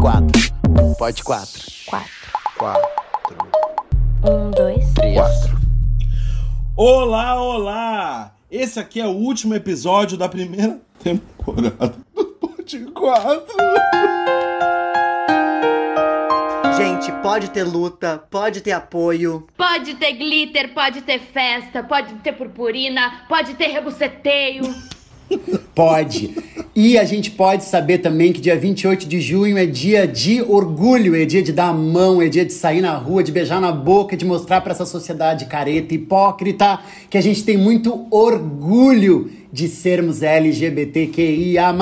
quatro. Pode quatro. Quatro. Quatro. Um, dois. Três. Quatro. Olá, olá! Esse aqui é o último episódio da primeira temporada do Pod 4. Gente, pode ter luta, pode ter apoio. Pode ter glitter, pode ter festa, pode ter purpurina, pode ter rebuceteio. Pode. E a gente pode saber também que dia 28 de junho é dia de orgulho, é dia de dar a mão, é dia de sair na rua, de beijar na boca, de mostrar para essa sociedade careta, hipócrita, que a gente tem muito orgulho de sermos LGBTQIA+.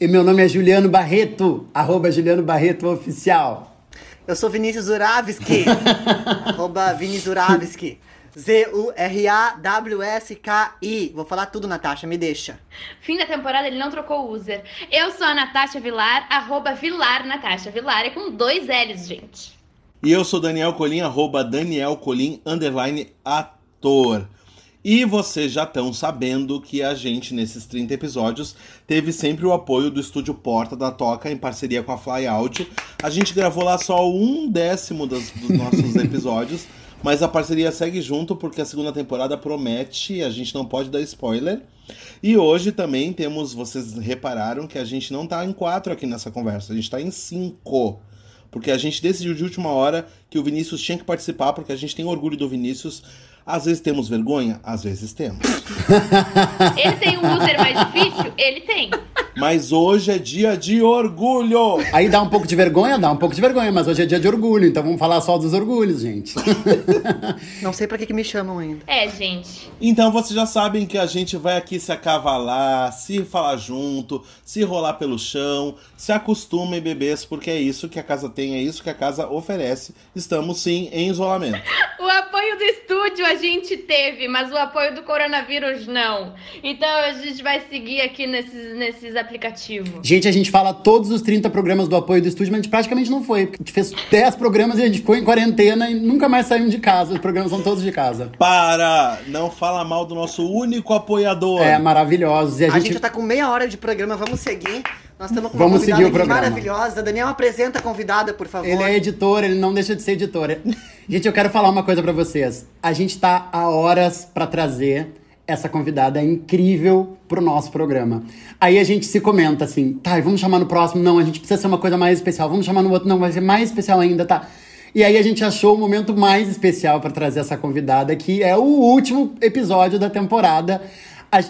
E meu nome é Juliano Barreto, arroba Juliano Barreto Oficial. Eu sou Vinícius Zuravski. arroba Vini Zuravski. Z-U-R-A-W-S-K-I. Vou falar tudo, Natasha, me deixa. Fim da temporada ele não trocou o user. Eu sou a Natasha Vilar, arroba Vilar Natasha. Vilar é com dois L's, gente. E eu sou Daniel Colim, arroba Daniel Colim, underline ator. E vocês já estão sabendo que a gente, nesses 30 episódios, teve sempre o apoio do estúdio Porta da Toca, em parceria com a Fly Audio. A gente gravou lá só um décimo dos, dos nossos episódios, mas a parceria segue junto porque a segunda temporada promete, a gente não pode dar spoiler. E hoje também temos, vocês repararam que a gente não tá em quatro aqui nessa conversa, a gente tá em cinco. Porque a gente decidiu de última hora que o Vinícius tinha que participar, porque a gente tem orgulho do Vinícius. Às vezes temos vergonha, às vezes temos. Ele tem um user mais difícil? Ele tem. Mas hoje é dia de orgulho! Aí dá um pouco de vergonha? Dá um pouco de vergonha, mas hoje é dia de orgulho, então vamos falar só dos orgulhos, gente. Não sei pra que, que me chamam ainda. É, gente. Então vocês já sabem que a gente vai aqui se acavalar, se falar junto, se rolar pelo chão, se acostumem, bebês, porque é isso que a casa tem, é isso que a casa oferece. Estamos sim em isolamento. O apoio do estúdio a gente teve, mas o apoio do coronavírus não. Então a gente vai seguir aqui nesses, nesses aplicativos. Gente, a gente fala todos os 30 programas do apoio do estúdio, mas a gente praticamente não foi. porque A gente fez 10 programas e a gente ficou em quarentena e nunca mais saímos de casa. Os programas são todos de casa. Para! Não fala mal do nosso único apoiador. É, maravilhosos. E a A gente gente. já tá com meia hora de programa, vamos seguir. Nós estamos com uma Vamos convidada seguir o aqui programa. maravilhosa. Daniel, apresenta a convidada, por favor. Ele é editor, ele não deixa de ser editor. Gente, eu quero falar uma coisa pra vocês. A gente tá há horas pra trazer essa convidada incrível pro nosso programa. Aí a gente se comenta assim, tá, vamos chamar no próximo? Não, a gente precisa ser uma coisa mais especial. Vamos chamar no outro? Não, vai ser mais especial ainda, tá? E aí a gente achou o momento mais especial pra trazer essa convidada, que é o último episódio da temporada.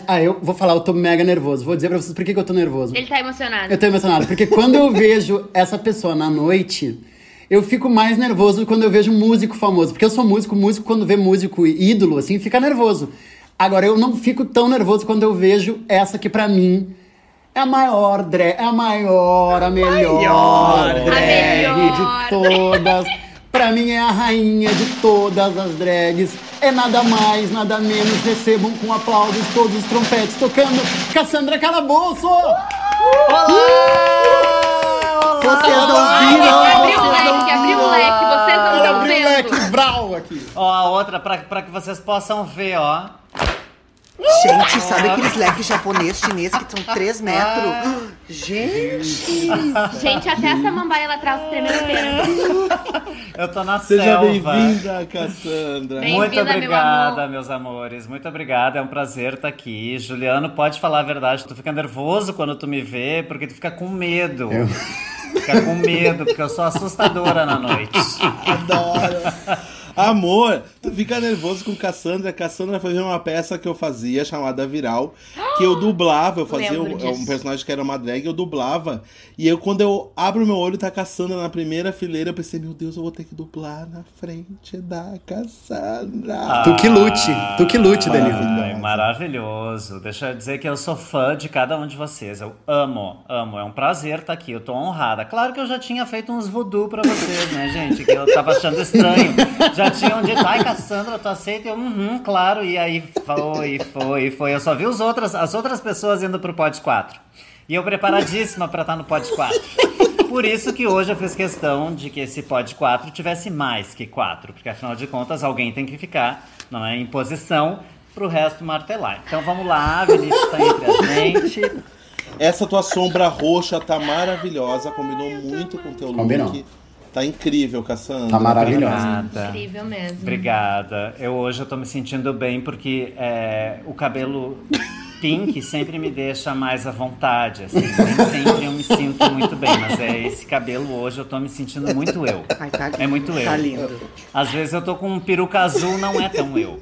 Ah, eu vou falar, eu tô mega nervoso. Vou dizer pra vocês por que, que eu tô nervoso. Ele tá emocionado. Eu tô emocionado, porque quando eu vejo essa pessoa na noite, eu fico mais nervoso quando eu vejo músico famoso. Porque eu sou músico, músico quando vê músico ídolo, assim, fica nervoso. Agora, eu não fico tão nervoso quando eu vejo essa que pra mim é a maior drag, é a maior, a melhor drag A melhor. de todas. Pra mim é a rainha de todas as drags. É nada mais, nada menos. Recebam com aplausos todos os trompetes tocando Cassandra Calabouço! Vocês não viram? abriu o leque, abriu o leque. Vocês não estão Abre o vendo. leque, brau aqui. Ó, a outra, pra, pra que vocês possam ver, ó. Gente, sabe aqueles leques japonês, chinês que são 3 metros? Gente! Gente, até essa mambaia lá atrás perna. Eu tô na Seja selva. bem-vinda, Cassandra. Bem- Muito Bem-vinda, meu obrigada, amor. meus amores. Muito obrigada. É um prazer estar aqui. Juliano, pode falar a verdade. Tu fica nervoso quando tu me vê, porque tu fica com medo. Fica com medo, porque eu sou assustadora na noite. Adoro. Amor, tu fica nervoso com Cassandra. Cassandra foi ver uma peça que eu fazia chamada Viral, que eu dublava. Eu fazia um, disso. um personagem que era uma drag, eu dublava. E eu, quando eu abro meu olho, tá a Cassandra na primeira fileira. Eu pensei, meu Deus, eu vou ter que dublar na frente da Cassandra. Tu que lute, tu que lute, Danilo. Ai, maravilhoso. Deixa eu dizer que eu sou fã de cada um de vocês. Eu amo, amo. É um prazer estar aqui. Eu tô honrada. Claro que eu já tinha feito uns voodoo pra vocês, né, gente? Que eu tava achando estranho. Já tinham dito, ai, Cassandra, tu aceita? Eu, uhum, claro. E aí foi, foi, foi. Eu só vi os outras, as outras pessoas indo pro Pod 4. E eu preparadíssima pra estar no Pod 4. Por isso que hoje eu fiz questão de que esse Pod 4 tivesse mais que 4, porque afinal de contas alguém tem que ficar não é, em posição pro resto martelar. Então vamos lá, a Vinícius tá entre a gente. Essa tua sombra roxa tá maravilhosa, combinou muito com o teu Combinou. Tá incrível, Cassandra. Tá maravilhosa. Obrigada. Incrível mesmo. Obrigada. Eu hoje eu tô me sentindo bem porque é, o cabelo pink sempre me deixa mais à vontade, assim. Nem sempre eu me sinto muito bem, mas é esse cabelo hoje eu tô me sentindo muito eu. Ai, tá lindo. É muito eu. Tá lindo. Às vezes eu tô com um peruca azul, não é tão eu.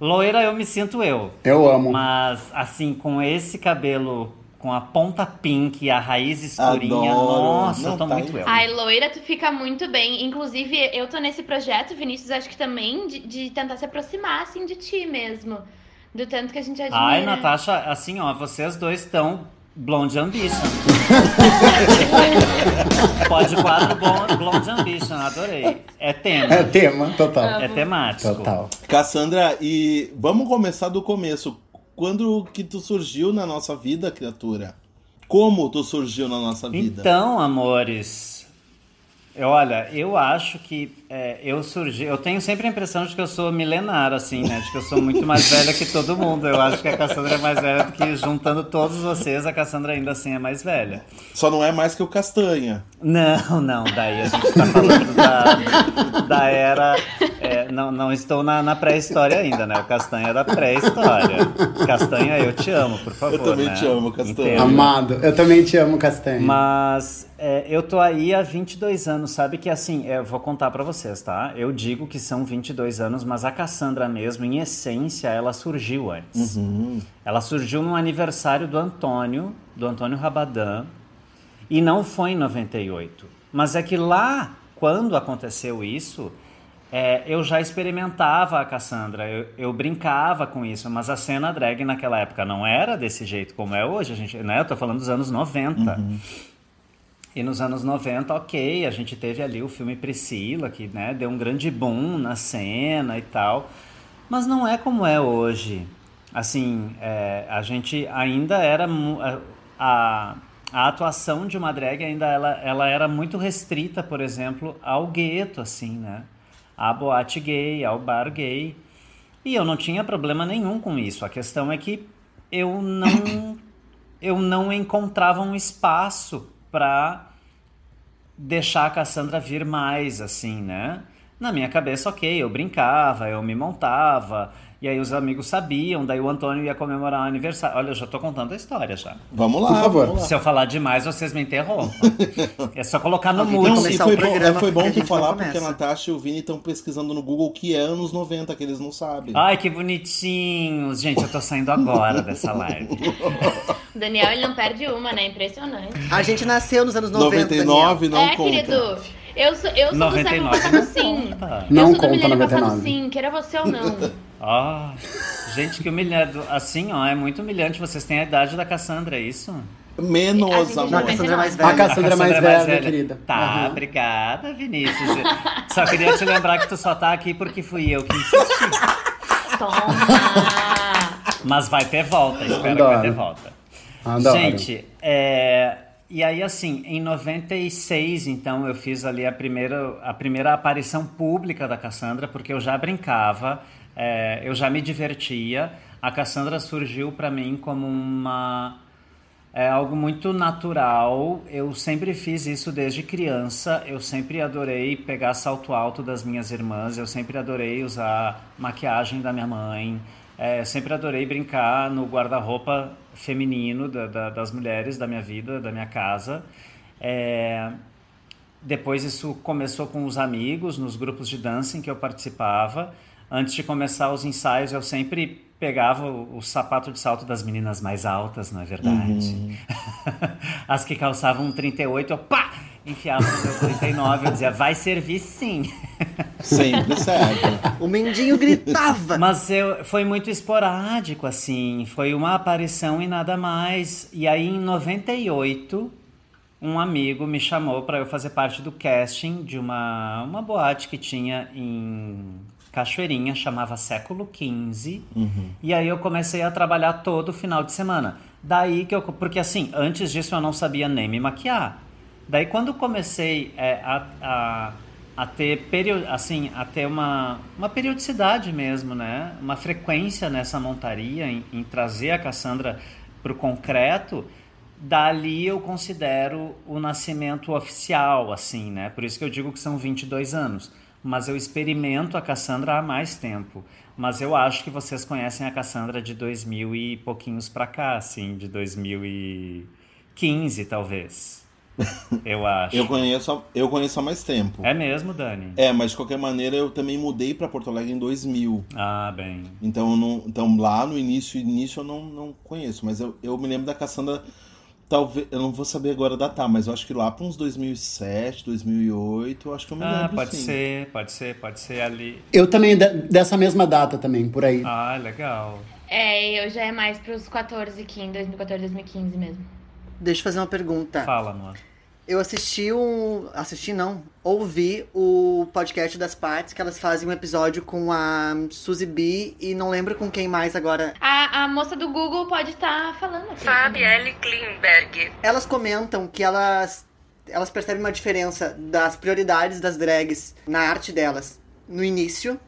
Loira eu me sinto eu. Eu amo. Mas assim, com esse cabelo com a ponta pink e a raiz escurinha, Adoro. nossa, Não, eu tô tá muito eu. Ai, loira, tu fica muito bem. Inclusive, eu tô nesse projeto, Vinícius, acho que também, de, de tentar se aproximar, assim, de ti mesmo. Do tanto que a gente admira. Ai, Natasha, assim, ó, vocês dois estão Blonde Ambition. Pode quadro Blonde- Blonde Ambition, adorei. É tema, É tema, total. é temático. Total. Cassandra, e vamos começar do começo. Quando que tu surgiu na nossa vida, criatura? Como tu surgiu na nossa vida? Então, amores, olha, eu acho que é, eu surgi. Eu tenho sempre a impressão de que eu sou milenar, assim, né? De que eu sou muito mais velha que todo mundo. Eu acho que a Cassandra é mais velha do que juntando todos vocês, a Cassandra ainda assim é mais velha. Só não é mais que o Castanha. Não, não, daí a gente tá falando da, da era. é, não, não estou na, na pré-história ainda, né? O Castanha é da pré-história. Castanha, eu te amo, por favor. Eu também né? te amo, Castanha. Entenda. Amado. Eu também te amo, Castanha. Mas é, eu tô aí há 22 anos, sabe que assim, eu vou contar pra vocês, tá? Eu digo que são 22 anos, mas a Cassandra mesmo, em essência, ela surgiu antes. Ela surgiu no aniversário do Antônio, do Antônio Rabadan, e não foi em 98. Mas é que lá, quando aconteceu isso, é, eu já experimentava a Cassandra, eu, eu brincava com isso, mas a cena drag naquela época não era desse jeito como é hoje, a gente, né? Eu tô falando dos anos 90. E nos anos 90, ok, a gente teve ali o filme Priscila, que né, deu um grande boom na cena e tal. Mas não é como é hoje. Assim, é, a gente ainda era. mu- a- A, a atuação de uma drag ainda ela, ela era muito restrita, por exemplo, ao gueto, assim, né? À boate gay, ao bar gay. E eu não tinha problema nenhum com isso. A questão é que eu não eu não encontrava um espaço para deixar a Cassandra vir mais, assim, né? Na minha cabeça, ok, eu brincava, eu me montava, e aí os amigos sabiam, daí o Antônio ia comemorar o aniversário. Olha, eu já tô contando a história já. Vamos lá, Por favor. Se eu falar demais, vocês me interrompam. é só colocar no mute. Não, foi bom, é, foi bom porque a tu falar porque a. Natasha e o Vini estão pesquisando no Google que é anos 90, que eles não sabem. Ai, que bonitinhos. Gente, eu tô saindo agora dessa live. O Daniel, ele não perde uma, né? Impressionante. A gente nasceu nos anos 90, Daniel. 99 não é, conta. querido. Eu sou, eu sou 99 do século sim. conta. Não eu sou do conta milênio passado 99. sim, queira você ou não. Ah, gente, que humilhante. Assim, ó, é muito humilhante. Vocês têm a idade da Cassandra, é isso? Menos, A amor. Não, a Cassandra é mais A velha. Cassandra é mais velha, querida. Tá, Aham. obrigada, Vinícius. Só queria te lembrar que tu só tá aqui porque fui eu que insisti. Toma! Mas vai ter volta, espero que vai ter volta. Adoro. Gente, é, e aí assim, em 96, então, eu fiz ali a primeira, a primeira aparição pública da Cassandra, porque eu já brincava, é, eu já me divertia. A Cassandra surgiu pra mim como uma é algo muito natural. Eu sempre fiz isso desde criança. Eu sempre adorei pegar salto alto das minhas irmãs. Eu sempre adorei usar maquiagem da minha mãe. É, eu sempre adorei brincar no guarda-roupa feminino da- da- das mulheres da minha vida, da minha casa. É, depois isso começou com os amigos, nos grupos de dança em que eu participava. Antes de começar os ensaios, eu sempre pegava o, o sapato de salto das meninas mais altas, não é verdade? As que calçavam um 38, eu pá! Enfiava no meu 39, eu dizia, vai servir sim. Sempre serve. O Mendinho gritava. Mas eu, foi muito esporádico, assim. Foi uma aparição e nada mais. E aí, em 98, um amigo me chamou para eu fazer parte do casting de uma, uma boate que tinha em Cachoeirinha, chamava Século XV. E aí eu comecei a trabalhar todo final de semana. Daí que eu. Porque assim, antes disso eu não sabia nem me maquiar. Daí quando comecei é, a, a, a ter perio, assim, a ter uma, uma periodicidade mesmo, né? Uma frequência nessa montaria, em, em trazer a Cassandra para o concreto, dali eu considero o nascimento oficial, assim, né? Por isso que eu digo que são 22 anos. Mas eu experimento a Cassandra há mais tempo. Mas eu acho que vocês conhecem a Cassandra de 2000 e pouquinhos pra cá, assim, de 2015, talvez. Eu acho. Eu conheço, eu conheço há mais tempo. É mesmo, Dani? É, mas de qualquer maneira eu também mudei pra Porto Alegre em 2000. Ah, bem. Então, eu não, então lá no início, início eu não, não conheço. Mas eu, eu me lembro da Cassandra, talvez, eu não vou saber agora datar, mas eu acho que lá para uns 2007, 2008, eu acho que eu me Ah, lembro pode sim. ser, pode ser, pode ser ali. Eu também, de- dessa mesma data também, por aí. Ah, legal. É, eu já é mais pros 14, 15, 2014, 2015 mesmo. Deixa eu fazer uma pergunta. Fala, amor. Eu assisti um. Assisti não. Ouvi o podcast das partes que elas fazem um episódio com a Suzy B e não lembro com quem mais agora. A, a moça do Google pode estar falando aqui. Fabielle Klimberg. Elas comentam que elas. Elas percebem uma diferença das prioridades das drags na arte delas no início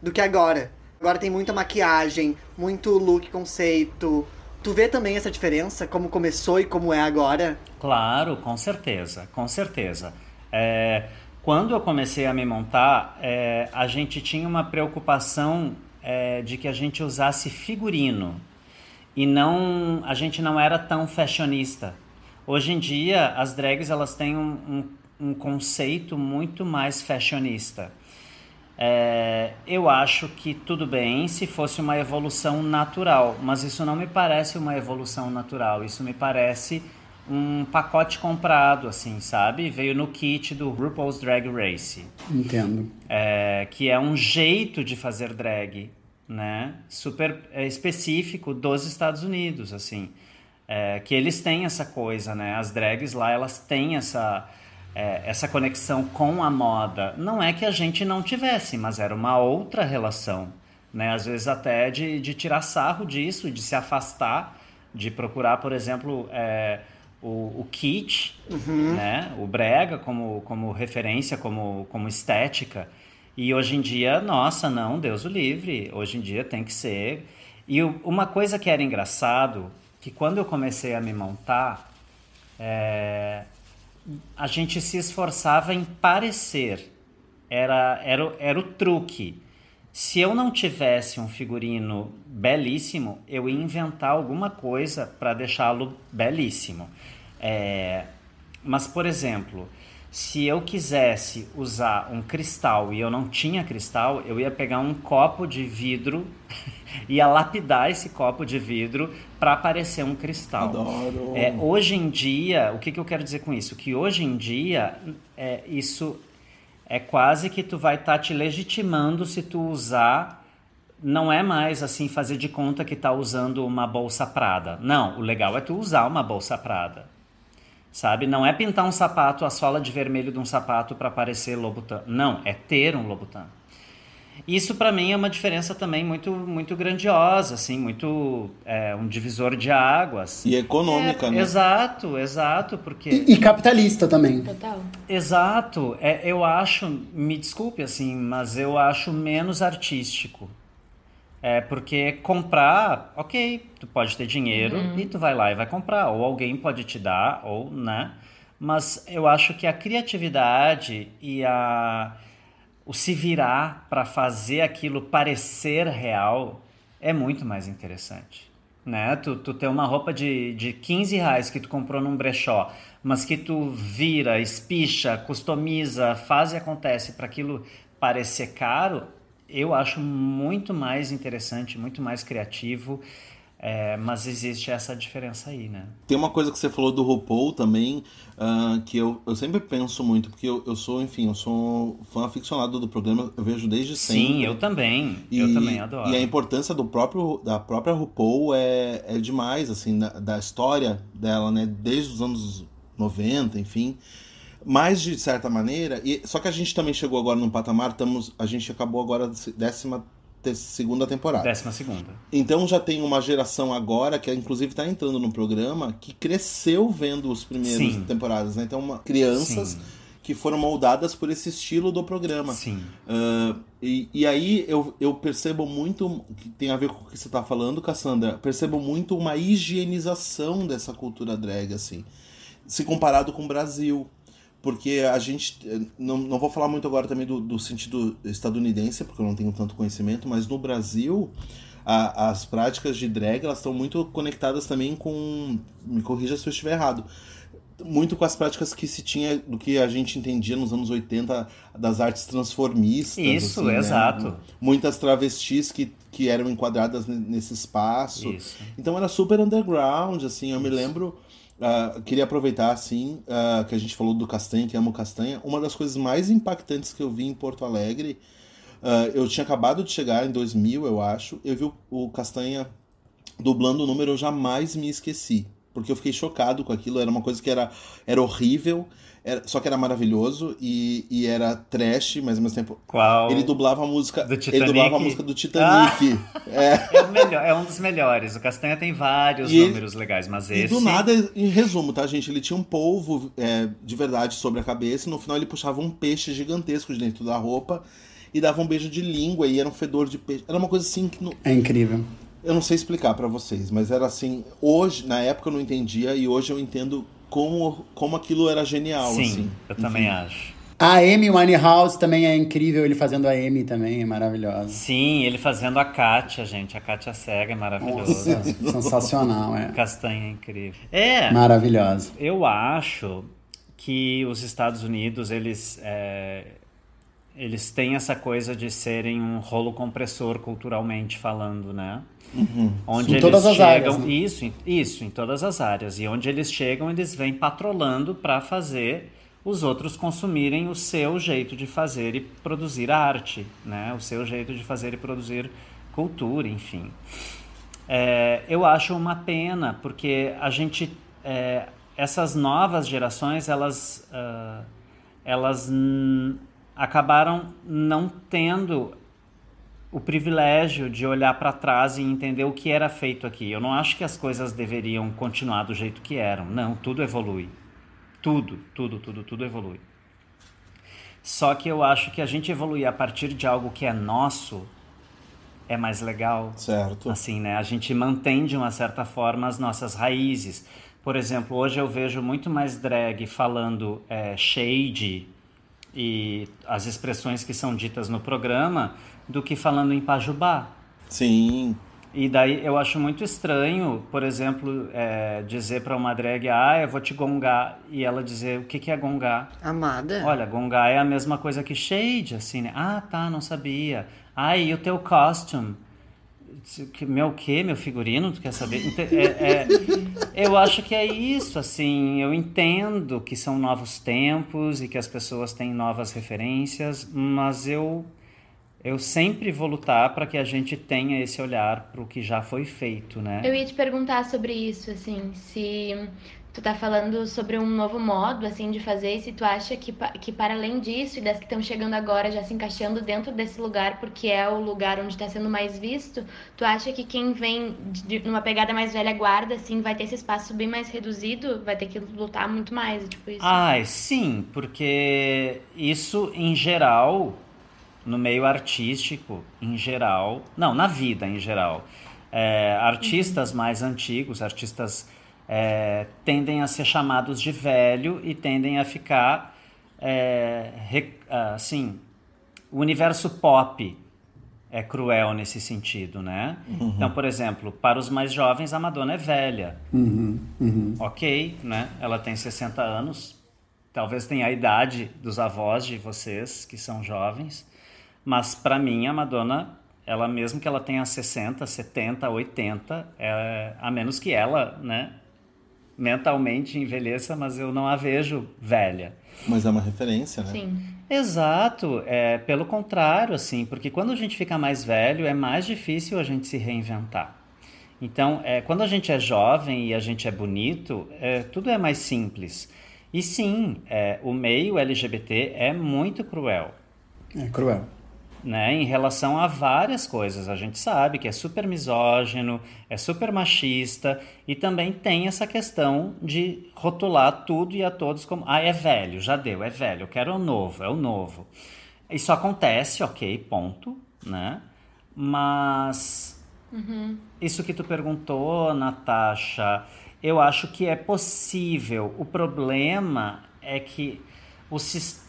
do que agora. Agora tem muita maquiagem, muito look conceito. Tu vê também essa diferença, como começou e como é agora? Claro, com certeza, com certeza. É, quando eu comecei a me montar, é, a gente tinha uma preocupação é, de que a gente usasse figurino e não a gente não era tão fashionista. Hoje em dia, as drags elas têm um, um, um conceito muito mais fashionista. É, eu acho que tudo bem se fosse uma evolução natural, mas isso não me parece uma evolução natural. Isso me parece um pacote comprado, assim, sabe? Veio no kit do RuPaul's Drag Race, Entendo. é, que é um jeito de fazer drag, né? Super é, específico dos Estados Unidos, assim. É, que eles têm essa coisa, né? As drags lá, elas têm essa, é, essa conexão com a moda. Não é que a gente não tivesse, mas era uma outra relação, né? Às vezes até de, de tirar sarro disso, de se afastar, de procurar, por exemplo, é, o, o kitsch, né? O brega como, como referência, como, como estética. E hoje em dia, nossa, não, Deus o livre. Hoje em dia tem que ser. E o- uma coisa que era engraçado, que quando eu comecei a me montar, é, a gente se esforçava em parecer. Era, era, era o truque. Se eu não tivesse um figurino belíssimo, eu ia inventar alguma coisa para deixá-lo belíssimo. É, mas, por exemplo, se eu quisesse usar um cristal e eu não tinha cristal, eu ia pegar um copo de vidro, ia lapidar esse copo de vidro para parecer um cristal. Adoro. É, hoje em dia, o que, que eu quero dizer com isso? Que hoje em dia, é, isso é quase que tu vai estar te legitimando se tu usar. Não é mais assim fazer de conta que tá usando uma bolsa Prada. Não, o legal é tu usar uma bolsa Prada. Sabe? Não é pintar um sapato, a sola de vermelho de um sapato para parecer Lobutan. Não, é ter um Lobutan. Isso para mim é uma diferença também muito muito grandiosa, assim, muito é, um divisor de águas. E econômica, É, né? Exato, exato, porque E, e capitalista também. Total. Exato, é, eu acho, me desculpe assim, mas eu acho menos artístico. É porque comprar, ok, tu pode ter dinheiro e tu vai lá e vai comprar, ou alguém pode te dar, ou, né? Mas eu acho que a criatividade e a, o se virar para fazer aquilo parecer real é muito mais interessante. Né? Tu, tu ter uma roupa de, de 15 reais que tu comprou num brechó, mas que tu vira, espicha, customiza, faz e acontece para aquilo parecer caro, eu acho muito mais interessante, muito mais criativo, é, mas existe essa diferença aí, né? Tem uma coisa que você falou do RuPaul também, ah, que eu, eu sempre penso muito, porque eu, eu sou, enfim, eu sou fã aficionado do programa, eu vejo desde sempre. Sim, eu também, eu também adoro. E a importância do próprio, da própria RuPaul é, é demais, assim, da, da história dela, né? Desde os anos 90, enfim. Mas, de certa maneira, e, só que a gente também chegou agora num patamar, estamos, a gente acabou agora a décima segunda temporada. Décima segunda. Então já tem uma geração agora, que inclusive está entrando no programa, que cresceu vendo os primeiros Sim. temporadas, né? Então, uma- crianças Sim. que foram moldadas por esse estilo do programa. Sim. Uh, e, e aí eu, eu percebo muito, que tem a ver com o que você está falando, Cassandra, percebo muito uma higienização dessa cultura drag, assim, se comparado com o Brasil. Porque a gente. Não, não vou falar muito agora também do, do sentido estadunidense, porque eu não tenho tanto conhecimento, mas no Brasil a, as práticas de drag elas estão muito conectadas também com. Me corrija se eu estiver errado. Muito com as práticas que se tinha, do que a gente entendia nos anos 80, das artes transformistas. Isso, assim, né? exato. Muitas travestis que, que eram enquadradas nesse espaço. Isso. Então era super underground, assim. Eu me lembro. Uh, queria aproveitar, assim, uh, que a gente falou do Castanha, que amo Castanha. Uma das coisas mais impactantes que eu vi em Porto Alegre Uh, eu tinha acabado de chegar em 2000, eu acho. Eu vi o, o Castanha dublando o número, eu jamais me esqueci. Porque eu fiquei chocado com aquilo. Era uma coisa que era, era horrível, era, só que era maravilhoso e, e era trash, mas ao mesmo tempo. Qual? Ele dublava a música. Do ele Titanic? dublava a música do Titanic. É. É, o melhor, é um dos melhores. O Castanha tem vários E ele- números legais, mas E esse. do nada, em resumo, tá, gente? Ele tinha um polvo é, de verdade sobre a cabeça e no final ele puxava um peixe gigantesco de dentro da roupa e dava um beijo de língua e era um fedor de peixe. Era uma coisa assim que não- É incrível. Eu não sei explicar pra vocês, mas era assim. Hoje, na época eu não entendia e hoje eu entendo como, como aquilo era genial. Sim, assim. eu Enfim. também acho. A Amy Winehouse também é incrível, ele fazendo a Amy também é maravilhosa. Sim, ele fazendo a Kátia, gente. A Kátia cega é maravilhosa. Nossa, sensacional, é. Castanha é incrível. É, Maravilhosa. eu acho que os Estados Unidos, eles, é, eles têm essa coisa de serem um rolo compressor culturalmente falando, né? Onde Em eles todas as chegam, áreas, né? isso, em- isso, em todas as áreas. E onde eles chegam, eles vêm patrolando para fazer os outros consumirem o seu jeito de fazer e produzir arte, né? O seu jeito de fazer e produzir cultura, enfim. É, eu acho uma pena, porque a gente. é, essas novas gerações, elas, ah, elas acabaram não tendo o privilégio de olhar para trás e entender o que era feito aqui. Eu não acho que as coisas deveriam continuar do jeito que eram. Não, tudo evolui. Tudo, tudo, tudo, tudo evolui. Só que eu acho que a gente evoluir a partir de algo que é nosso é mais legal. Certo. Assim, né? A gente mantém de uma certa forma as nossas raízes. Por exemplo, hoje eu vejo muito mais drag falando é, shade e as expressões que são ditas no programa do que falando em pajubá. Sim. E daí eu acho muito estranho, por exemplo, é, dizer para uma drag, ah, eu vou te gongar, e ela dizer o que, que é gongar. Amada. Olha, gongar é a mesma coisa que shade, assim, né? Ah, tá, não sabia. Ah, e o teu costume? Que- Meu quê? Meu figurino? Tu quer saber? Ente- é- é- eu acho que é isso, assim, eu entendo que são novos tempos e que as pessoas têm novas referências, mas eu, eu sempre vou lutar para que a gente tenha esse olhar para o que já foi feito, né? Eu ia te perguntar sobre isso, assim, se tu tá falando sobre um novo modo, assim, de fazer, e se tu acha que, que para além disso, e das que estão chegando agora, já se encaixando dentro desse lugar, porque é o lugar onde tá sendo mais visto, tu acha que quem vem de, numa pegada mais velha guarda, assim, vai ter esse espaço bem mais reduzido, vai ter que lutar muito mais, tipo isso? Ai, sim, porque isso em geral, no meio artístico, em geral, não, na vida em geral, é, artistas mais antigos, artistas é, tendem a ser chamados de velho e tendem a ficar, é, re- assim, o universo pop é cruel nesse sentido, né? Então, por exemplo, para os mais jovens, a Madonna é velha. Ok, né? Ela tem 60 anos. Talvez tenha a idade dos avós de vocês, que são jovens. Mas para mim, a Madonna, ela mesmo que ela tenha 60, 70, 80, é, a menos que ela, né, mentalmente envelheça, mas eu não a vejo velha. Mas é uma referência, né? Sim. Exato, é pelo contrário, assim, porque quando a gente fica mais velho, é mais difícil a gente se reinventar. Então, é, quando a gente é jovem e a gente é bonito, é, tudo é mais simples. E sim, é, o meio LGBT é muito cruel. É cruel. Né, em relação a várias coisas. A gente sabe que é super misógino, é super machista e também tem essa questão de rotular tudo e a todos como ah, é velho, já deu, é velho, eu quero o novo, é o novo. Isso acontece, ok, ponto, né? Mas Uhum. isso que tu perguntou, Natasha, eu acho que é possível. O problema é que o sistema,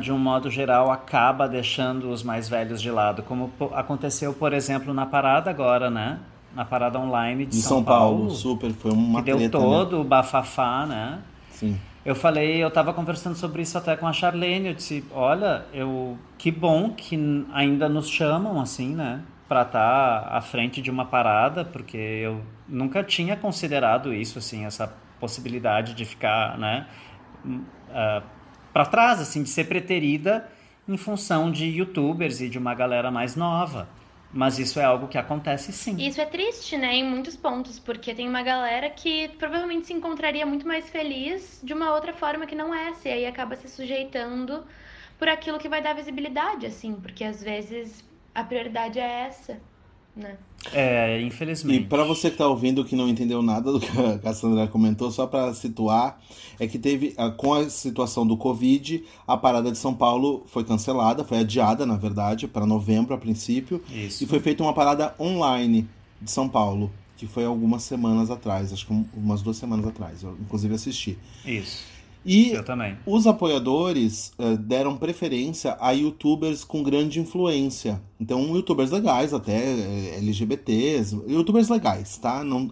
de um modo geral, acaba deixando os mais velhos de lado, como aconteceu, por exemplo, na parada agora, né? Na parada online de Em São, São Paulo, super, foi uma que deu né? todo o bafafá, né? Sim. Eu falei, eu tava conversando sobre isso até com a Charlene, eu disse, olha, eu que bom que ainda nos chamam assim, né, Pra estar à frente de uma parada, porque eu nunca tinha considerado isso assim, essa possibilidade de ficar, né, para trás assim, de ser preterida em função de youtubers e de uma galera mais nova. Mas isso é algo que acontece sim. Isso é triste, né, em muitos pontos, porque tem uma galera que provavelmente se encontraria muito mais feliz de uma outra forma que não essa, e aí acaba se sujeitando por aquilo que vai dar visibilidade, assim, porque às vezes a prioridade é essa, né? É, E infelizmente. pra você que tá ouvindo que não entendeu nada do que a Cassandra comentou, só pra situar, é que teve, ah, com a situação do Covid, a parada de São Paulo foi cancelada, foi adiada, na verdade, para novembro a princípio, Isso. e foi feita uma parada online de São Paulo, que foi algumas semanas atrás, acho que um- umas duas semanas atrás, eu inclusive assisti. Isso. E os apoiadores eh, deram preferência a youtubers com grande influência. Então, youtubers legais, até eh, LGBTs, youtubers legais, tá? Não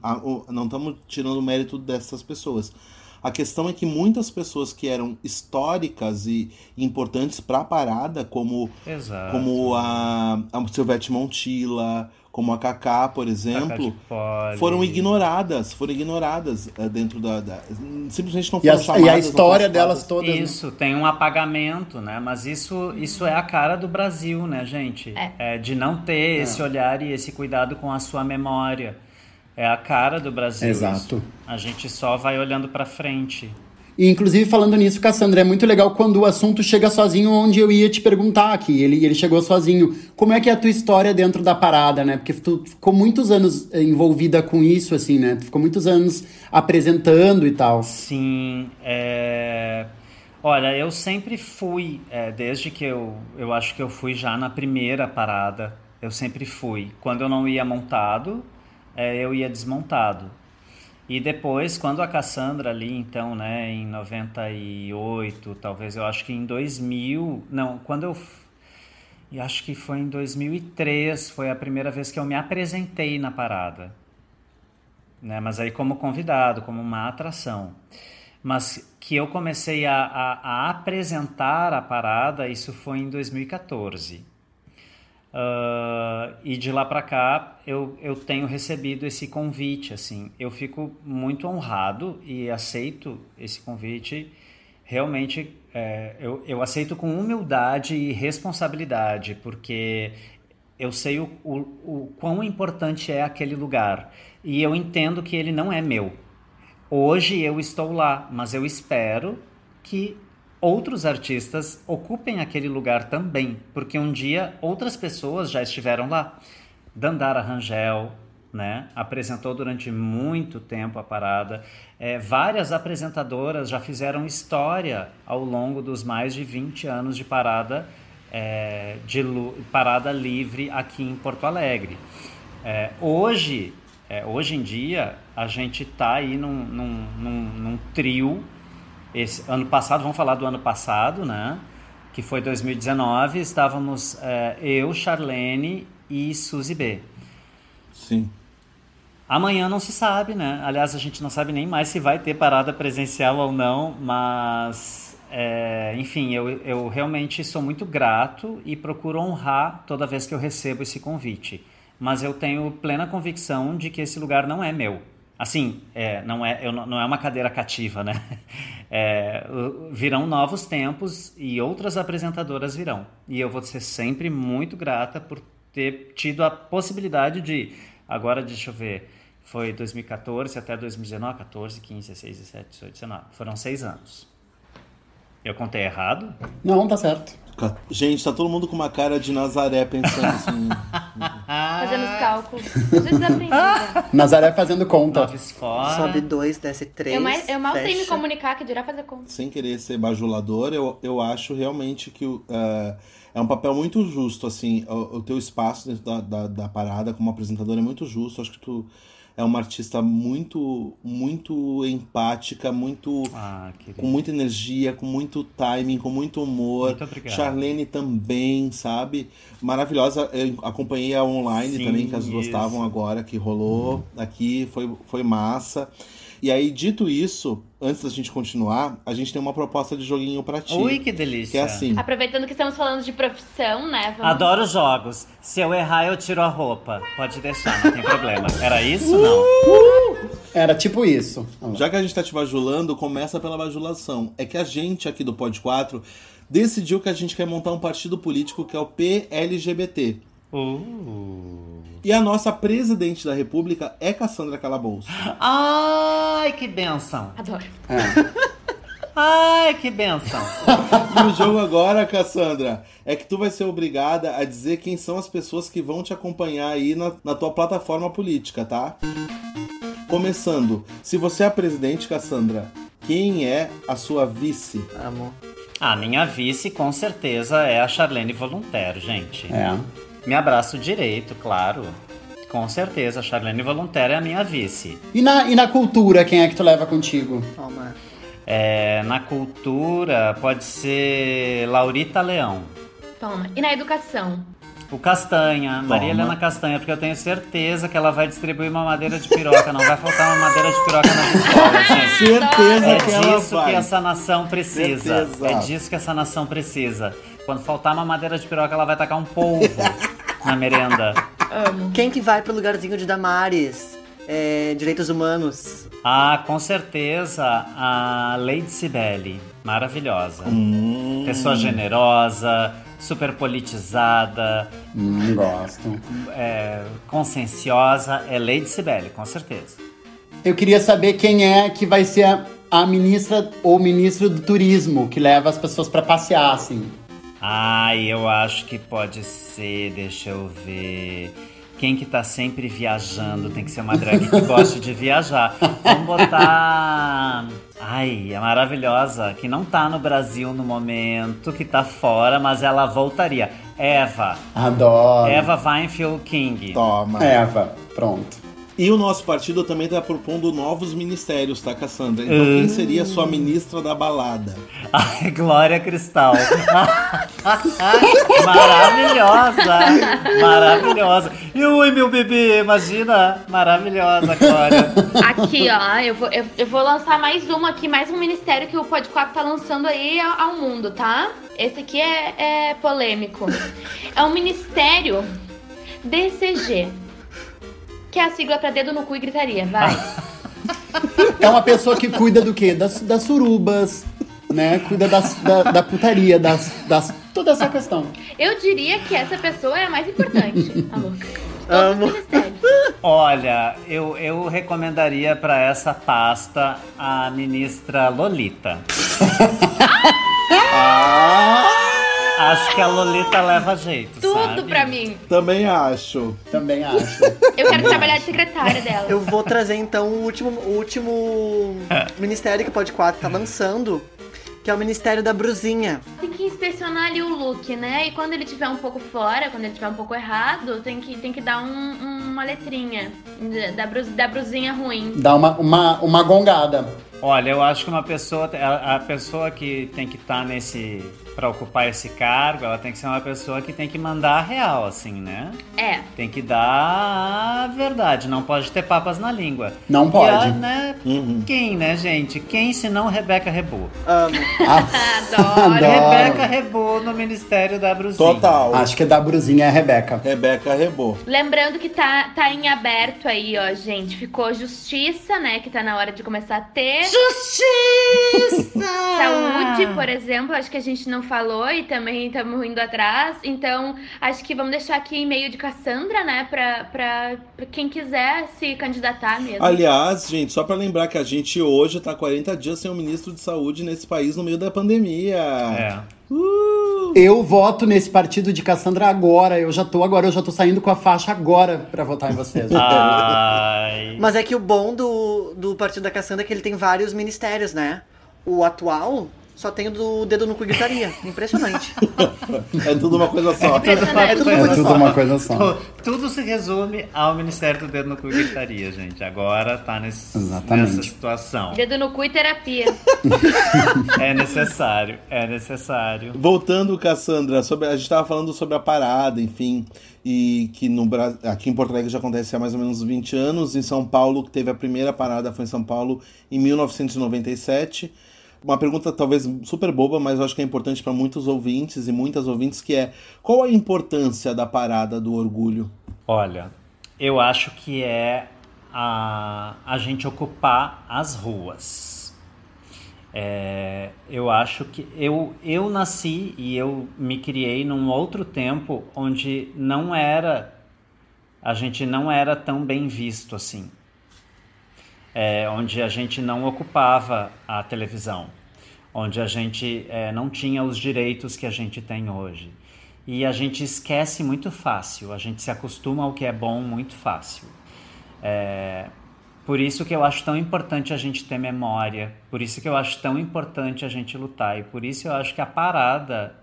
estamos tirando o mérito dessas pessoas. A questão é que muitas pessoas que eram históricas e importantes para a parada, como, Exato. como a, a Silvete Montilla, como a Kaká, por exemplo, foram ignoradas, foram ignoradas eh, dentro da, da- Simplesmente não E a, foram chamadas. e a história foram delas todas. né? Isso, tem um apagamento, né? Mas isso, isso é a cara do Brasil, né, gente? É. de não ter esse olhar e esse cuidado com a sua memória. É a cara do Brasil. Exato. isso. A gente só vai olhando pra frente. E, inclusive, falando nisso, Cassandra, é muito legal quando o assunto chega sozinho onde eu ia te perguntar aqui. Ele, ele chegou sozinho. Como é que é a tua história dentro da parada, né? Porque tu ficou muitos anos eh, envolvida com isso, assim, né? Tu ficou muitos anos apresentando e tal. Sim, é... Olha, eu sempre fui, é, desde que eu, eu acho que eu fui já na primeira parada, eu sempre fui. Quando eu não ia montado, é, eu ia desmontado. E depois, quando a Cassandra ali, então, né, em 98, talvez, eu acho que em 2000, não, quando eu, eu acho que foi em 2003, foi a primeira vez que eu me apresentei na parada né? Mas aí como convidado, como uma atração. Mas que eu comecei a, a, a apresentar a parada, isso foi em 2014. Ah, e de lá para cá eu, eu tenho recebido esse convite, assim. Eu fico muito honrado e aceito esse convite. Realmente, é, eu, eu aceito com humildade e responsabilidade, porque eu sei o, o, o quão importante é aquele lugar. E eu entendo que ele não é meu. Hoje eu estou lá, mas eu espero que outros artistas ocupem aquele lugar também, porque um dia outras pessoas já estiveram lá. Dandara Rangel, né, apresentou durante muito tempo a parada. É, várias apresentadoras já fizeram história ao longo dos mais de 20 anos de parada, é, de parada livre aqui em Porto Alegre. É, hoje, é, hoje em dia, a gente está aí num, num, num, num trio. Esse ano passado, vamos falar do ano passado, né? Que foi 2019. Estávamos é, eu, Charlene e Suzy B. Sim. Amanhã não se sabe, né? Aliás, a gente não sabe nem mais se vai ter parada presencial ou não, mas, é, enfim, eu, eu realmente sou muito grato e procuro honrar toda vez que eu recebo esse convite. Mas eu tenho plena convicção de que esse lugar não é meu. Assim, é, não, é, eu, não é uma cadeira cativa, né? É, virão novos tempos e outras apresentadoras virão. E eu vou ser sempre muito grata por ter tido a possibilidade de. Agora, deixa eu ver. Foi 2014 até 2019, 14, 15, 16, 17, 18, 19. Foram seis anos. Eu contei errado? Não, tá certo. Gente, tá todo mundo com uma cara de Nazaré pensando assim. Fazendo os cálculos. Nazaré fazendo conta. Noves fora. Sobe dois, desce três. Eu, mais, eu mal sei me fecha. comunicar, que dirá fazer conta. sem querer ser bajulador, eu, eu acho realmente que é, é um papel muito justo, assim, o, o teu espaço dentro da, da, da parada como apresentador é muito justo, acho que tu é uma artista muito, muito empática, muito Ah, com muita energia, com muito timing, com muito humor. Muito. Charlene também, sabe? Maravilhosa. Eu acompanhei a online Sim, também, que as duas estavam agora, que rolou aqui, foi, foi massa. E aí, dito isso, antes da gente continuar, a gente tem uma proposta de joguinho pra ti. Ui, que delícia. que é assim. Aproveitando que estamos falando de profissão, né? Vamos... Adoro jogos. Se eu errar, eu tiro a roupa. Pode deixar, não tem problema. Era isso? Não. Era tipo isso. Já que a gente tá te bajulando, começa pela bajulação. É que a gente aqui do Pod 4 decidiu que a gente quer montar um partido político que é o PLGBT. Uh. E a nossa presidente da república é Cassandra Calabouço. Ai, que benção. Adoro. É. Ai, que benção. E o jogo agora, Cassandra, é que tu vai ser obrigada a dizer quem são as pessoas que vão te acompanhar aí na, na tua plataforma política, tá? Começando, se você é a presidente, Cassandra, quem é a sua vice? Amo. A minha vice, com certeza, é a Charlene Voluntário, gente. É. Me abraço direito, claro. Com certeza, a Charlene Voluntário é a minha vice. E na, e na cultura, quem é que tu leva contigo? Toma. É, na cultura, pode ser Laurita Leão. Toma. E na educação? O Castanha, Maria Toma. Helena Castanha, porque eu tenho certeza que ela vai distribuir uma madeira de piroca. Não vai faltar uma madeira de piroca nas escolas, gente. Certeza É que ela disso vai. que essa nação precisa. Certeza. É disso que essa nação precisa. Quando faltar uma madeira de piroca, ela vai tacar um polvo na merenda. Amo. Quem que vai pro lugarzinho de Damares? É, direitos humanos. Ah, com certeza, a Lady Cibele. Maravilhosa. Hum. Pessoa generosa, super politizada, Hum, gosto. é, conscienciosa. É Lady Cibele, com certeza. Eu queria saber quem é que vai ser a, a ministra ou ministro do turismo, que leva as pessoas pra passear, assim. Ah, eu acho que pode ser, deixa eu ver. Quem que tá sempre viajando tem que ser uma drag que goste de viajar. Vamos botar. Ai, é maravilhosa. Que não tá no Brasil no momento, que tá fora, mas ela voltaria. Eva. Adoro. Eva Weinfeld King. Toma. Eva, pronto. E o nosso partido também tá propondo novos ministérios, tá, Cassandra? Então quem seria a sua ministra da balada? Ai, Glória Cristal. maravilhosa! Maravilhosa. E ui, meu bebê, imagina? Maravilhosa, Glória. Aqui, ó, eu vou, eu, eu vou lançar mais uma aqui, mais um ministério que o Pod 4 tá lançando aí ao, ao mundo, tá? Esse aqui é, é polêmico. É um ministério DCG. Que é a sigla pra dedo no cu e gritaria, vai. É uma pessoa que cuida do quê? Das, das surubas, né? Cuida das, da, da putaria, das, das. Toda essa questão. Eu diria que essa pessoa é a mais importante, a louca. de Todos Amo. Olha, eu, eu recomendaria pra essa pasta a ministra Lolita. Acho que a Lolita leva jeito, Tudo sabe? pra mim. Também acho. Também acho. Eu quero trabalhar de secretária dela. Eu vou trazer então o último, o último ministério que o Pod 4 tá lançando, que é o Ministério da Bruzinha. Tem que inspecionar ali o look, né? E quando ele tiver um pouco fora, quando ele tiver um pouco errado, tem que, tem que dar um- uma letrinha da, brus, da brusinha ruim. Dá uma, uma, uma gongada. Olha, eu acho que uma pessoa, a, pessoa que tem que estar nesse para ocupar esse cargo, ela tem que ser uma pessoa que tem que mandar a real, assim, né? É. Tem que dar a verdade, não pode ter papas na língua. Não E pode. a, né, Uhum. Quem, né, gente? Quem se não Rebeca Rebu? Amo. Adoro. Adoro. Rebeca Rebu no Ministério da Bruzinha. Total. Acho que da brusinha é a Rebeca. Rebeca Rebô. Lembrando que tá, tá em aberto aí, ó, gente. Ficou justiça, né? Que tá na hora de começar a ter. Justiça! Saúde, por exemplo, acho que a gente não falou e também estamos indo atrás. Então, acho que vamos deixar aqui e-mail de Cassandra, né? Pra, pra, pra quem quiser se candidatar mesmo. Aliás, gente, só pra lembrar que a gente hoje tá 40 dias sem o ministro de saúde nesse país no meio da pandemia. É. Uh! Eu voto nesse partido de Cassandra agora. Eu já tô agora, eu já tô saindo com a faixa agora pra votar em vocês. Mas é que o bom do, do Partido da Cassandra é que ele tem vários ministérios, né? O atual só tem o do dedo no cu e gritaria. Impressionante. É tudo uma coisa só. Impressionante. É tudo É tudo só. uma coisa só. Tu- Tudo se resume ao Ministério do Dedo no Cu e Gritaria, gente. Agora tá nesse, nessa situação. Dedo no cu e terapia. É necessário, é necessário. Voltando, Cassandra, sobre, a gente estava falando sobre a parada, enfim, e que no, aqui em Porto Alegre já acontece há mais ou menos 20 anos. Em São Paulo, que teve a primeira parada, foi em São Paulo em 1997. Uma pergunta talvez super boba, mas eu acho que é importante para muitos ouvintes e muitas ouvintes, que é qual a importância da parada do orgulho? Olha, eu acho que é a, a gente ocupar as ruas. É, eu acho que eu, eu nasci e eu me criei num outro tempo onde não era a gente não era tão bem visto assim. É, onde a gente não ocupava a televisão, onde a gente é, não tinha os direitos que a gente tem hoje. E a gente esquece muito fácil, a gente se acostuma ao que é bom muito fácil. É, por isso que eu acho tão importante a gente ter memória, por isso que eu acho tão importante a gente lutar e por isso eu acho que a parada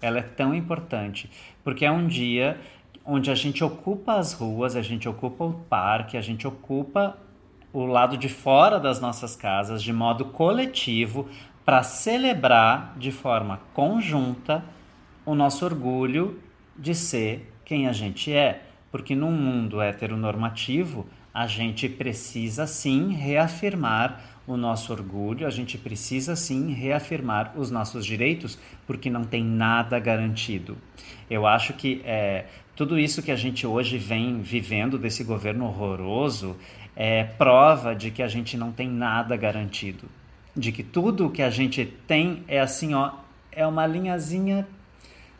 ela é tão importante, porque é um dia onde a gente ocupa as ruas, a gente ocupa o parque, a gente ocupa o lado de fora das nossas casas de modo coletivo para celebrar de forma conjunta o nosso orgulho de ser quem a gente é. Porque num mundo heteronormativo, a gente precisa sim reafirmar o nosso orgulho, a gente precisa sim reafirmar os nossos direitos, porque não tem nada garantido. Eu acho que é, tudo isso que a gente hoje vem vivendo desse governo horroroso é prova de que a gente não tem nada garantido. De que tudo que a gente tem é assim, ó, é uma linhazinha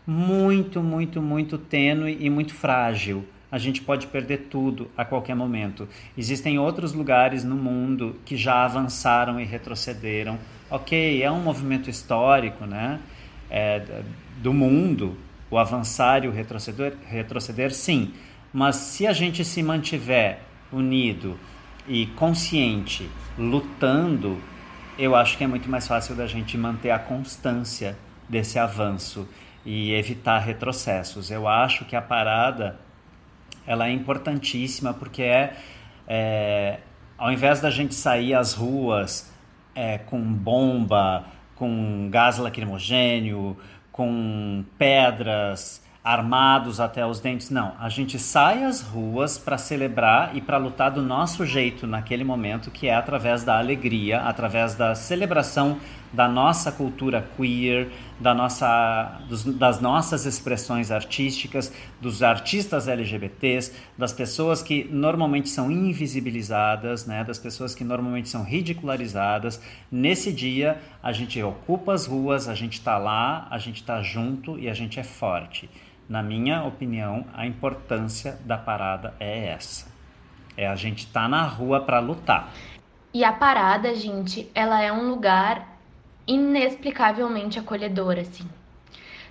muito, muito, muito tênue e muito frágil. A gente pode perder tudo a qualquer momento. Existem outros lugares no mundo que já avançaram e retrocederam. Ok, é um movimento histórico, né? É, do mundo, o avançar e o retroceder, retroceder, sim. Mas se a gente se mantiver unido e consciente, lutando, eu acho que é muito mais fácil da gente manter a constância desse avanço e evitar retrocessos. Eu acho que a parada ela é importantíssima porque é, é ao invés da gente sair às ruas é, com bomba, com gás lacrimogênio, com pedras, armados até os dentes, não. A gente sai às ruas para celebrar e para lutar do nosso jeito naquele momento, que é através da alegria, através da celebração da nossa cultura queer, da nossa, dos, das nossas expressões artísticas, dos artistas LGBTs, das pessoas que normalmente são invisibilizadas, né, das pessoas que normalmente são ridicularizadas. Nesse dia, a gente ocupa as ruas, a gente está lá, a gente está junto e a gente é forte. Na minha opinião, a importância da parada é essa. É a gente tá na rua para lutar. E a parada, gente, ela é um lugar inexplicavelmente acolhedor, assim.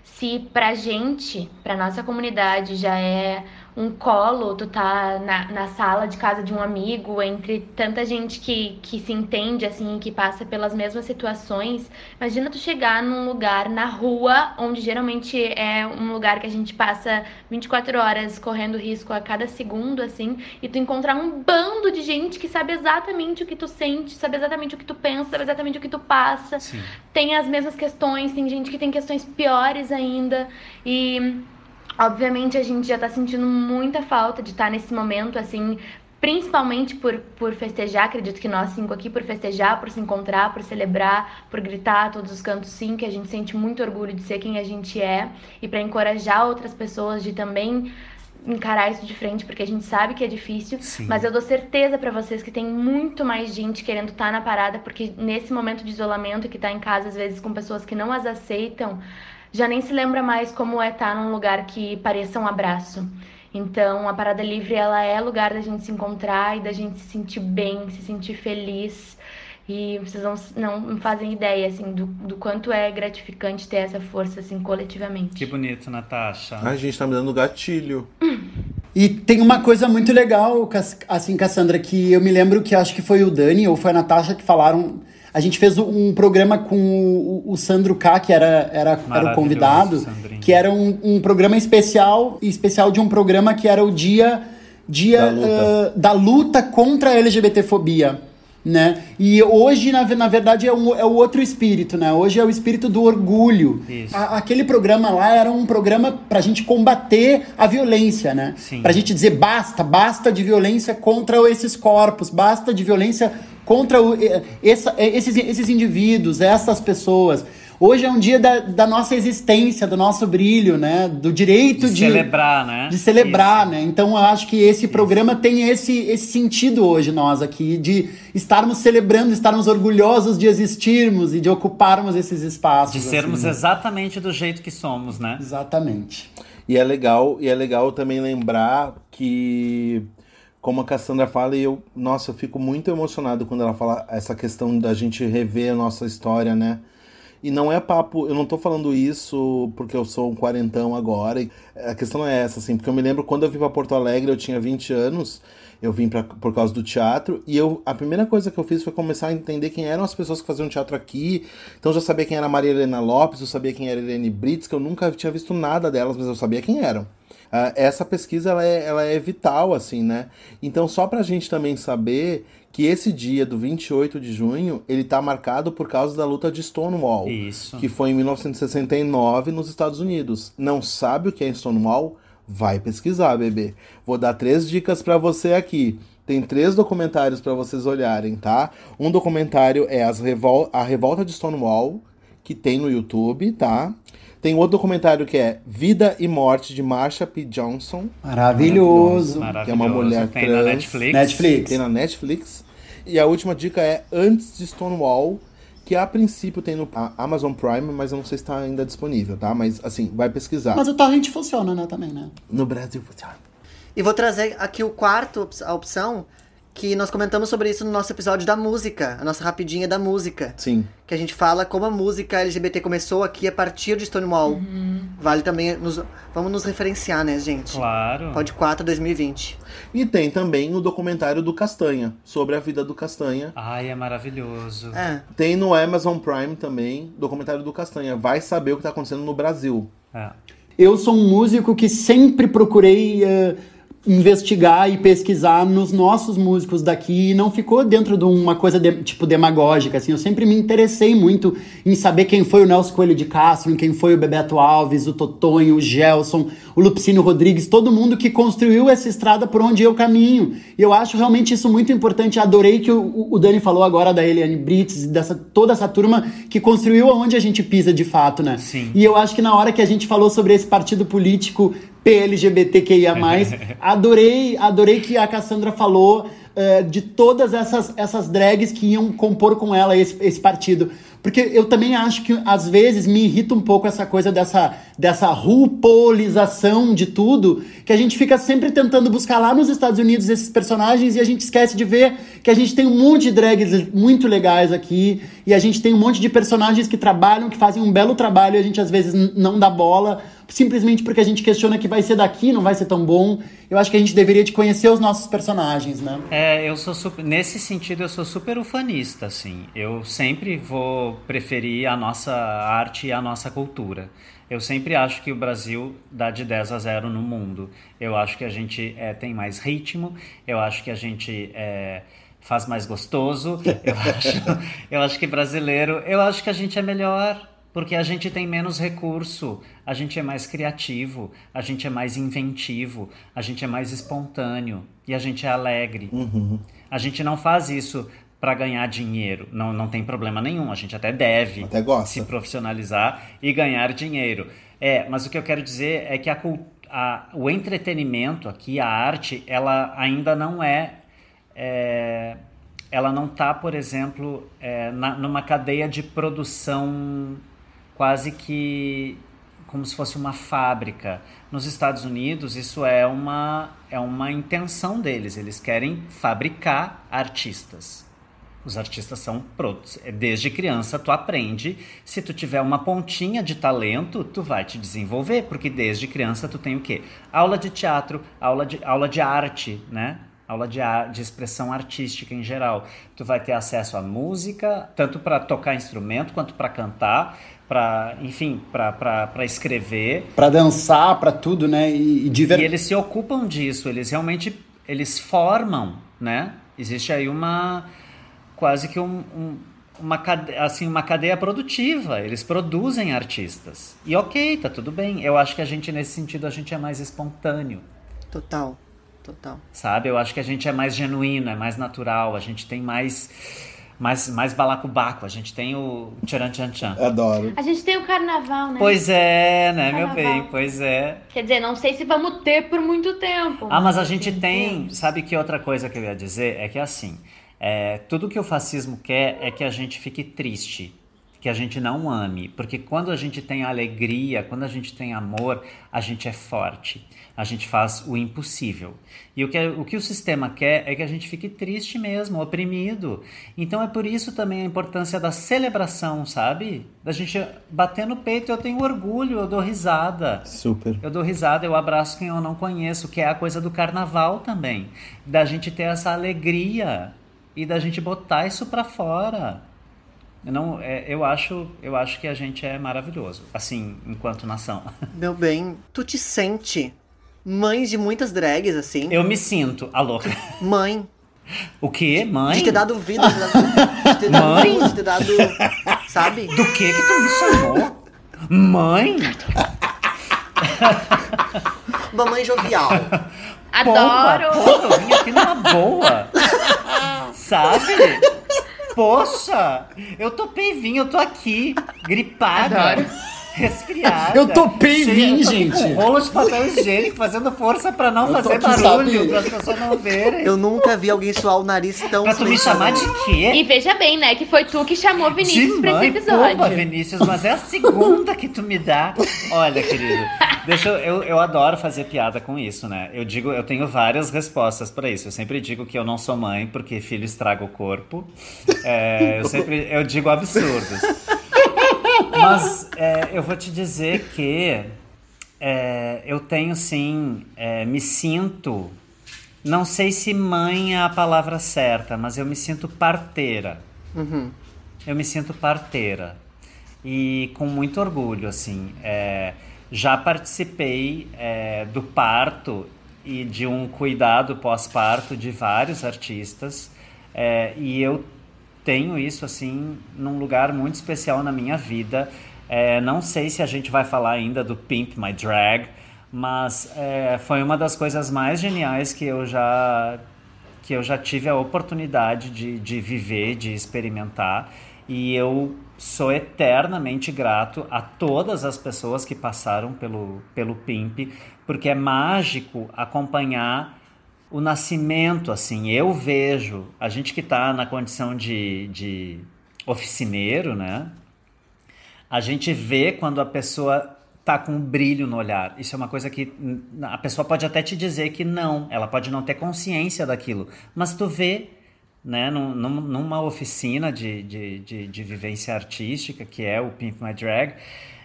Se pra gente, pra nossa comunidade, já é um colo, tu tá na, na sala de casa de um amigo, entre tanta gente que, que se entende, assim, que passa pelas mesmas situações. Imagina tu chegar num lugar na rua, onde geralmente é um lugar que a gente passa 24 horas correndo risco a cada segundo, assim, e tu encontrar um bando de gente que sabe exatamente o que tu sente, sabe exatamente o que tu pensa, sabe exatamente o que tu passa Sim. tem as mesmas questões, tem gente que tem questões piores ainda. E obviamente a gente já tá sentindo muita falta de estar nesse momento, assim, principalmente por, por festejar, acredito que nós cinco aqui, por festejar, por se encontrar, por celebrar, por gritar a todos os cantos sim, que a gente sente muito orgulho de ser quem a gente é, e para encorajar outras pessoas de também encarar isso de frente, porque a gente sabe que é difícil, Sim. mas eu dou certeza pra vocês que tem muito mais gente querendo estar na parada, porque nesse momento de isolamento, que tá em casa às vezes com pessoas que não as aceitam, já nem se lembra mais como é estar num lugar que pareça um abraço. Então, a parada livre, ela é lugar da gente se encontrar e da gente se sentir bem, se sentir feliz. E vocês não, não fazem ideia, assim, do, do quanto é gratificante ter essa força, assim, coletivamente. Que bonito, Natasha. Ai, gente, tá me dando gatilho. E tem uma coisa muito legal, assim, Cassandra, que eu me lembro que acho que foi o Dani ou foi a Natasha que falaram. A gente fez um programa com o, o Sandro K, que era, era, era o convidado, Sandrinho. que era um, um programa especial, especial de um programa que era o dia, dia Da luta. ah, da luta contra a LGBTfobia. Né? E hoje, na, na verdade, é, um, é o outro espírito, né? Hoje é o espírito do orgulho. A- aquele programa lá era um programa pra gente combater a violência, né? Sim. Pra gente dizer basta, basta de violência contra esses corpos, basta de violência contra o- essa- esses, esses indivíduos, essas pessoas. Hoje é um dia da, da nossa existência, do nosso brilho, né? Do direito De de, celebrar, né? de celebrar, Isso. né? Então eu acho que esse programa tem esse, esse sentido hoje, nós aqui, de estarmos celebrando, estarmos orgulhosos de existirmos e de ocuparmos esses espaços. De sermos assim, né? exatamente do jeito que somos, né? Exatamente. E é legal, e é legal também lembrar que, como a Cassandra fala, e eu, nossa, eu fico muito emocionado quando ela fala essa questão da gente rever a nossa história, né? E não é papo, eu não tô falando isso porque eu sou um quarentão agora. A questão é essa, assim, porque eu me lembro quando eu vim pra Porto Alegre, eu tinha 20 anos, eu vim pra, por causa do teatro, e eu a primeira coisa que eu fiz foi começar a entender quem eram as pessoas que faziam teatro aqui. Então eu já sabia quem era Maria Helena Lopes, eu sabia quem era Irene Brits, que eu nunca tinha visto nada delas, mas eu sabia quem eram. Ah, essa pesquisa ela é, ela é vital, assim, né? Então, só pra gente também saber que esse dia do 28 de junho, ele tá marcado por causa da luta de Stonewall, Isso. que foi em 1969 nos Estados Unidos. Não sabe o que é Stonewall? Vai pesquisar, bebê. Vou dar três dicas pra você aqui. Tem três documentários pra vocês olharem, tá? Um documentário é as revol a Revolta de Stonewall, que tem no YouTube, tá? Tem outro documentário que é Vida e Morte de Marsha P. Johnson, Maravilhoso. Maravilhoso. que é uma mulher Tem trans. na Netflix. Netflix. tem na Netflix. E a última dica é Antes de Stonewall, que a princípio tem no Amazon Prime, mas eu não sei se está ainda disponível, tá? Mas assim, vai pesquisar. Mas o torrent funciona, né, também, né? No Brasil funciona. E vou trazer aqui o quarto, a opção, que nós comentamos sobre isso no nosso episódio da música, a nossa rapidinha da música. Sim. Que a gente fala como a música LGBT começou aqui a partir de Stonewall. Vale também, nos, vamos nos referenciar, né, gente? Claro. Pode 4 2020. E tem também o documentário do Castanha, sobre a vida do Castanha. Ai, é maravilhoso. É. Tem no Amazon Prime também, documentário do Castanha. Vai saber o que tá acontecendo no Brasil. É. Eu sou um músico que sempre procurei eh, investigar e pesquisar nos nossos músicos daqui e não ficou dentro de uma coisa de- tipo demagógica assim. Eu sempre me interessei muito em saber quem foi o Nelson Coelho de Castro, quem foi o Bebeto Alves, o Totonho, o Gelson, o Lupicínio Rodrigues, todo mundo que construiu essa estrada por onde eu caminho. E eu acho realmente isso muito importante. Adorei que o, o Dani falou agora da Eliane Brits, dessa toda essa turma que construiu aonde a gente pisa de fato, né? Sim. E eu acho que na hora que a gente falou sobre esse partido político PLGBTQIA+, adorei, adorei que a Cassandra falou eh, de todas essas, essas drags que iam compor com ela esse, esse partido. Porque eu também acho que, às vezes, me irrita um pouco essa coisa dessa, dessa rupolização de tudo, que a gente fica sempre tentando buscar lá nos Estados Unidos esses personagens e a gente esquece de ver que a gente tem um monte de drags muito legais aqui e a gente tem um monte de personagens que trabalham, que fazem um belo trabalho e a gente, às vezes, não dá bola simplesmente porque a gente questiona que vai ser daqui, não vai ser tão bom. Eu acho que a gente deveria de conhecer os nossos personagens, né? É, eu sou super, nesse sentido eu sou super ufanista, assim. Eu sempre vou preferir a nossa arte e a nossa cultura. Eu sempre acho que o Brasil dá de 10 a 0 no mundo. Eu acho que a gente é, tem mais ritmo, eu acho que a gente é, faz mais gostoso. Eu acho, eu acho que brasileiro, eu acho que a gente é melhor. Porque a gente tem menos recurso, a gente é mais criativo, a gente é mais inventivo, a gente é mais espontâneo e a gente é alegre. A gente não faz isso para ganhar dinheiro, não, não tem problema nenhum, a gente até deve Até se profissionalizar e ganhar dinheiro. É, mas o que eu quero dizer é que a, a, o entretenimento aqui, a arte, ela ainda não é, é ela não está, por exemplo, é, na, numa cadeia de produção quase que como se fosse uma fábrica. Nos Estados Unidos, isso é uma, é uma intenção deles. Eles querem fabricar artistas. Os artistas são prontos. Desde criança tu aprende. Se tu tiver uma pontinha de talento, tu vai te desenvolver, porque desde criança tu tem o quê? Aula de teatro, aula de, aula de arte, né? Aula de, de expressão artística em geral. Tu vai ter acesso à música, tanto para tocar instrumento quanto para cantar para enfim, para escrever. Para dançar, para tudo, né? E, e, diver... e eles se ocupam disso, eles realmente eles formam, né? Existe aí uma quase que um, um, uma, cadeia, assim, uma cadeia produtiva. Eles produzem artistas. E ok, tá tudo bem. Eu acho que a gente, nesse sentido, a gente é mais espontâneo. Total, total. Sabe? Eu acho que a gente é mais genuíno, é mais natural, a gente tem mais mais, mais balacobaco. A gente tem o tcharam tchan tchan. Adoro. A gente tem o carnaval, né? Pois é, né, meu bem? Pois é. Quer dizer, não sei se vamos ter por muito tempo. Ah, mas a gente tem. Sabe que outra coisa que eu ia dizer é que assim. É, tudo que o fascismo quer é que a gente fique triste que a gente não ame, porque quando a gente tem alegria, quando a gente tem amor, a gente é forte, a gente faz o impossível. E o que, o que o sistema quer é que a gente fique triste mesmo, oprimido. Então é por isso também a importância da celebração, sabe? Da gente bater no peito, eu tenho orgulho, eu dou risada. Super. Eu dou risada, eu abraço quem eu não conheço, que é a coisa do carnaval também. Da gente ter essa alegria e da gente botar isso para fora. Eu não, é, eu acho, eu acho que a gente é maravilhoso, assim, enquanto nação. Meu bem, tu te sente mãe de muitas drags, assim? Eu me sinto, alô. Mãe. O quê? Mãe? De ter dado vida, de ter dado, mãe? de ter dado, sabe? Do que que tu me chamou? Mãe? Mamãe jovial. Adoro! Porra, eu vim aqui numa boa. Sabe? Poxa, eu topei vir, eu tô aqui, gripada. Adoro. Resfriada. Eu topei cheia- eu tô gente. Com rolo de papel higiênico, fazendo força pra não Eu fazer barulho, para as pessoas não verem. Eu nunca vi alguém suar o nariz tão Pra tu me chamar de quê? E veja bem, né, que foi tu que chamou Vinícius pra esse episódio. Pô, Vinícius, mas é a segunda que tu me dá. Olha, querido, deixa eu, eu, eu adoro fazer piada com isso, né? Eu digo, eu tenho várias respostas pra isso. Eu sempre digo que eu não sou mãe porque filho estraga o corpo. É, eu sempre, eu digo absurdos. Mas é, eu vou te dizer que é, eu tenho sim, é, me sinto. Não sei se mãe é a palavra certa, mas eu me sinto parteira. Eu me sinto parteira. E com muito orgulho, assim. É, já participei é, do parto e de um cuidado pós-parto de vários artistas. é, e eu tenho isso, assim, num lugar muito especial na minha vida. É, não sei se a gente vai falar ainda do Pimp My Drag, mas é, foi uma das coisas mais geniais que eu já que eu já tive a oportunidade de, de viver, de experimentar. E eu sou eternamente grato a todas as pessoas que passaram pelo, pelo PIMP, porque é mágico acompanhar o nascimento, assim. Eu vejo, a gente que está na condição de, de oficineiro, né? A gente vê quando a pessoa tá com um brilho no olhar. Isso é uma coisa que a pessoa pode até te dizer que não, ela pode não ter consciência daquilo, mas tu vê, né, num- numa oficina de, de, de, de vivência artística, que é o Pimp My Drag,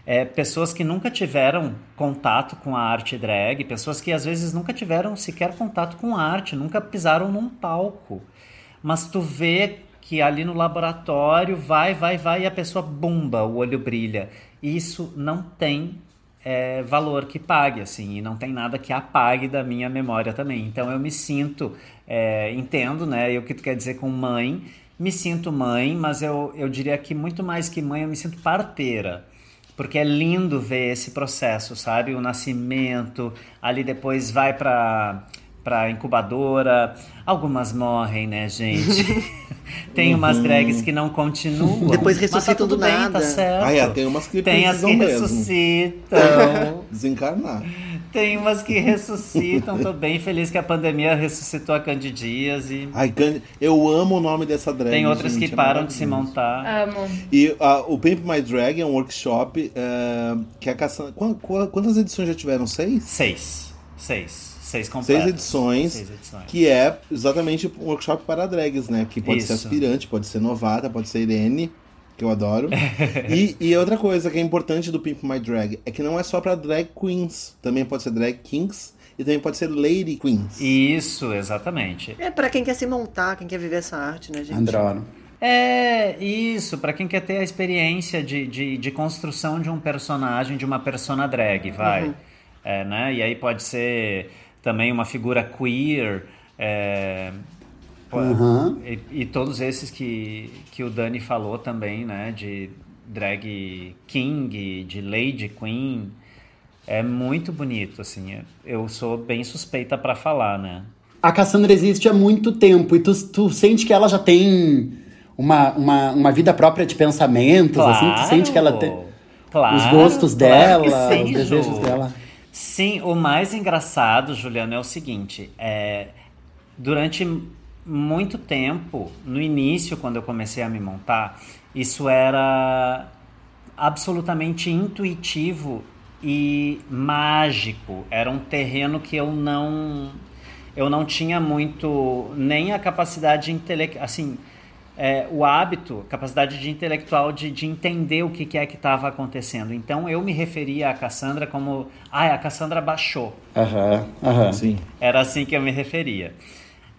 é, pessoas que nunca tiveram contato com a arte drag, pessoas que às vezes nunca tiveram sequer contato com arte, nunca pisaram num palco. Mas tu vê que ali no laboratório vai, vai, vai e a pessoa bumba, o olho brilha. Isso não tem é, valor que pague, assim, e não tem nada que apague da minha memória também. Então eu me sinto, é, entendo, né, o que tu quer dizer com mãe, me sinto mãe, mas eu, eu diria que muito mais que mãe, eu me sinto parteira. Porque é lindo ver esse processo, sabe? O nascimento, ali depois vai para pra incubadora. Algumas morrem, né, gente? tem umas drags que não continuam. Depois tá ressuscitam tudo do bem, nada. Tá certo. Ah, é, tem umas que Tem as que mesmo. ressuscitam. Desencarnar. Tem umas que ressuscitam. Tô bem feliz que a pandemia ressuscitou a Candidias e Ai, eu amo o nome dessa drag. tem outras gente, que é param de se montar. Amo. E ah, o Pimp My Drag é um workshop é, que a Cassandra. Quan- qua- Quantas edições já tiveram? Seis? Seis. Seis. Seis Seis edições. Seis edições. Que é exatamente um workshop para drags, né? Que pode ser Isso. aspirante, pode ser novata, pode ser Irene, que eu adoro. e, e outra coisa que é importante do Pimp My Drag é que não é só para drag queens, também pode ser drag kings e também pode ser lady queens. Isso, exatamente. É pra quem quer se montar, quem quer viver essa arte, né, gente? Adoro. É, isso, pra quem quer ter a experiência de, de, de construção de um personagem, de uma persona drag, vai. É, né? E aí pode ser também uma figura queer. é, Uhum. e, e todos esses que, que o Dani falou também, né? De drag king, de lady queen. É muito bonito, assim. Eu sou bem suspeita pra falar, né? A Cassandra existe há muito tempo e tu, tu sente que ela já tem uma, uma, uma vida própria de pensamentos, assim? Tu sente que ela tem Claro, os gostos claro dela, os desejos dela. Sim, o mais engraçado, Juliano, é o seguinte: é, durante muito tempo, no início, quando eu comecei a me montar, isso era absolutamente intuitivo e mágico. Era um terreno que eu não eu não tinha muito nem a capacidade intelectual, assim, é, o hábito, capacidade de intelectual de, de entender o que, que é que estava acontecendo. Então eu me referia a Cassandra como, ah, a Cassandra baixou. Aham, aham. Sim. Era assim que eu me referia.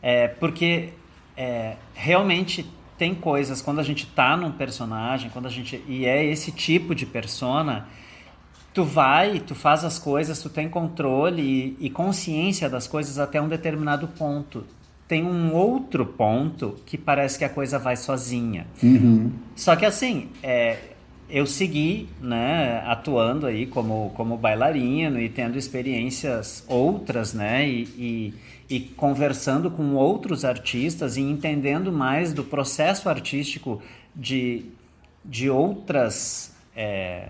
É, porque é, realmente tem coisas, quando a gente tá num personagem, quando a gente. E é esse tipo de persona, tu vai, tu faz as coisas, tu tem controle e, e consciência das coisas até um determinado ponto. Tem um outro ponto que parece que a coisa vai sozinha. Só que assim, é, eu segui, né, atuando aí como, como bailarino e tendo experiências outras, né, e, e, e conversando com outros artistas e entendendo mais do processo artístico de, de outras é,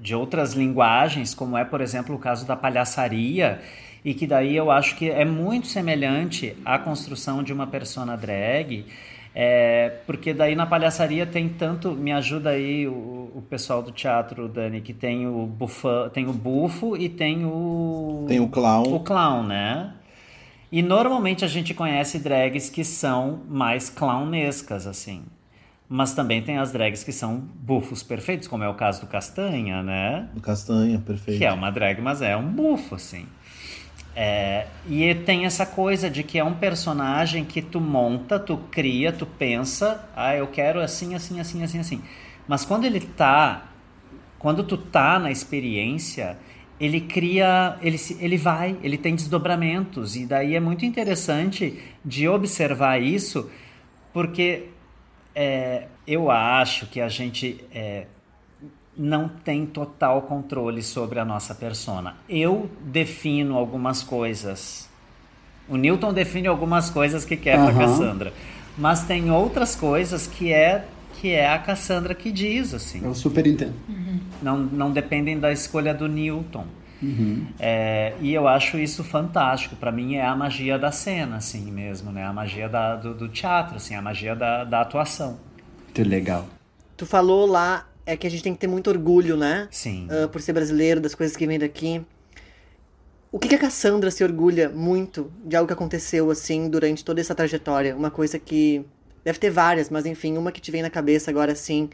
de outras linguagens, como é, por exemplo, o caso da palhaçaria, e que daí eu acho que é muito semelhante à construção de uma persona drag, é, porque daí na palhaçaria tem tanto, me ajuda aí o, o pessoal do teatro, Dani, que tem o bufã, tem o bufo e tem o Tem o clown. o clown, né? E normalmente a gente conhece drags que são mais clownescas, assim. Mas também tem as drags que são bufos perfeitos, como é o caso do Castanha, né? Do Castanha, perfeito. Que é uma drag, mas é um bufo, assim. É, e tem essa coisa de que é um personagem que tu monta, tu cria, tu pensa, ah, eu quero assim, assim, assim, assim, assim. Mas quando ele tá, quando tu tá na experiência, ele cria, ele, ele vai, ele tem desdobramentos. E daí é muito interessante de observar isso, porque é, eu acho que a gente é, não tem total controle sobre a nossa persona. Eu defino algumas coisas. O Newton define algumas coisas que quer para Aham. Cassandra, mas tem outras coisas que é que é a Cassandra que diz assim. Eu super entendo. Não, não dependem da escolha do Newton. É, e eu acho isso fantástico. Para mim é a magia da cena, assim mesmo, né? A magia da- do, do teatro, assim, a magia da, da atuação. Muito legal. Tu falou lá é que a gente tem que ter muito orgulho, né? Sim. Ah, por ser brasileiro, das coisas que vêm daqui. O que, que a Cassandra se orgulha muito de algo que aconteceu, assim, durante toda essa trajetória? Uma coisa que. Deve ter várias, mas enfim, uma que te vem na cabeça agora, assim.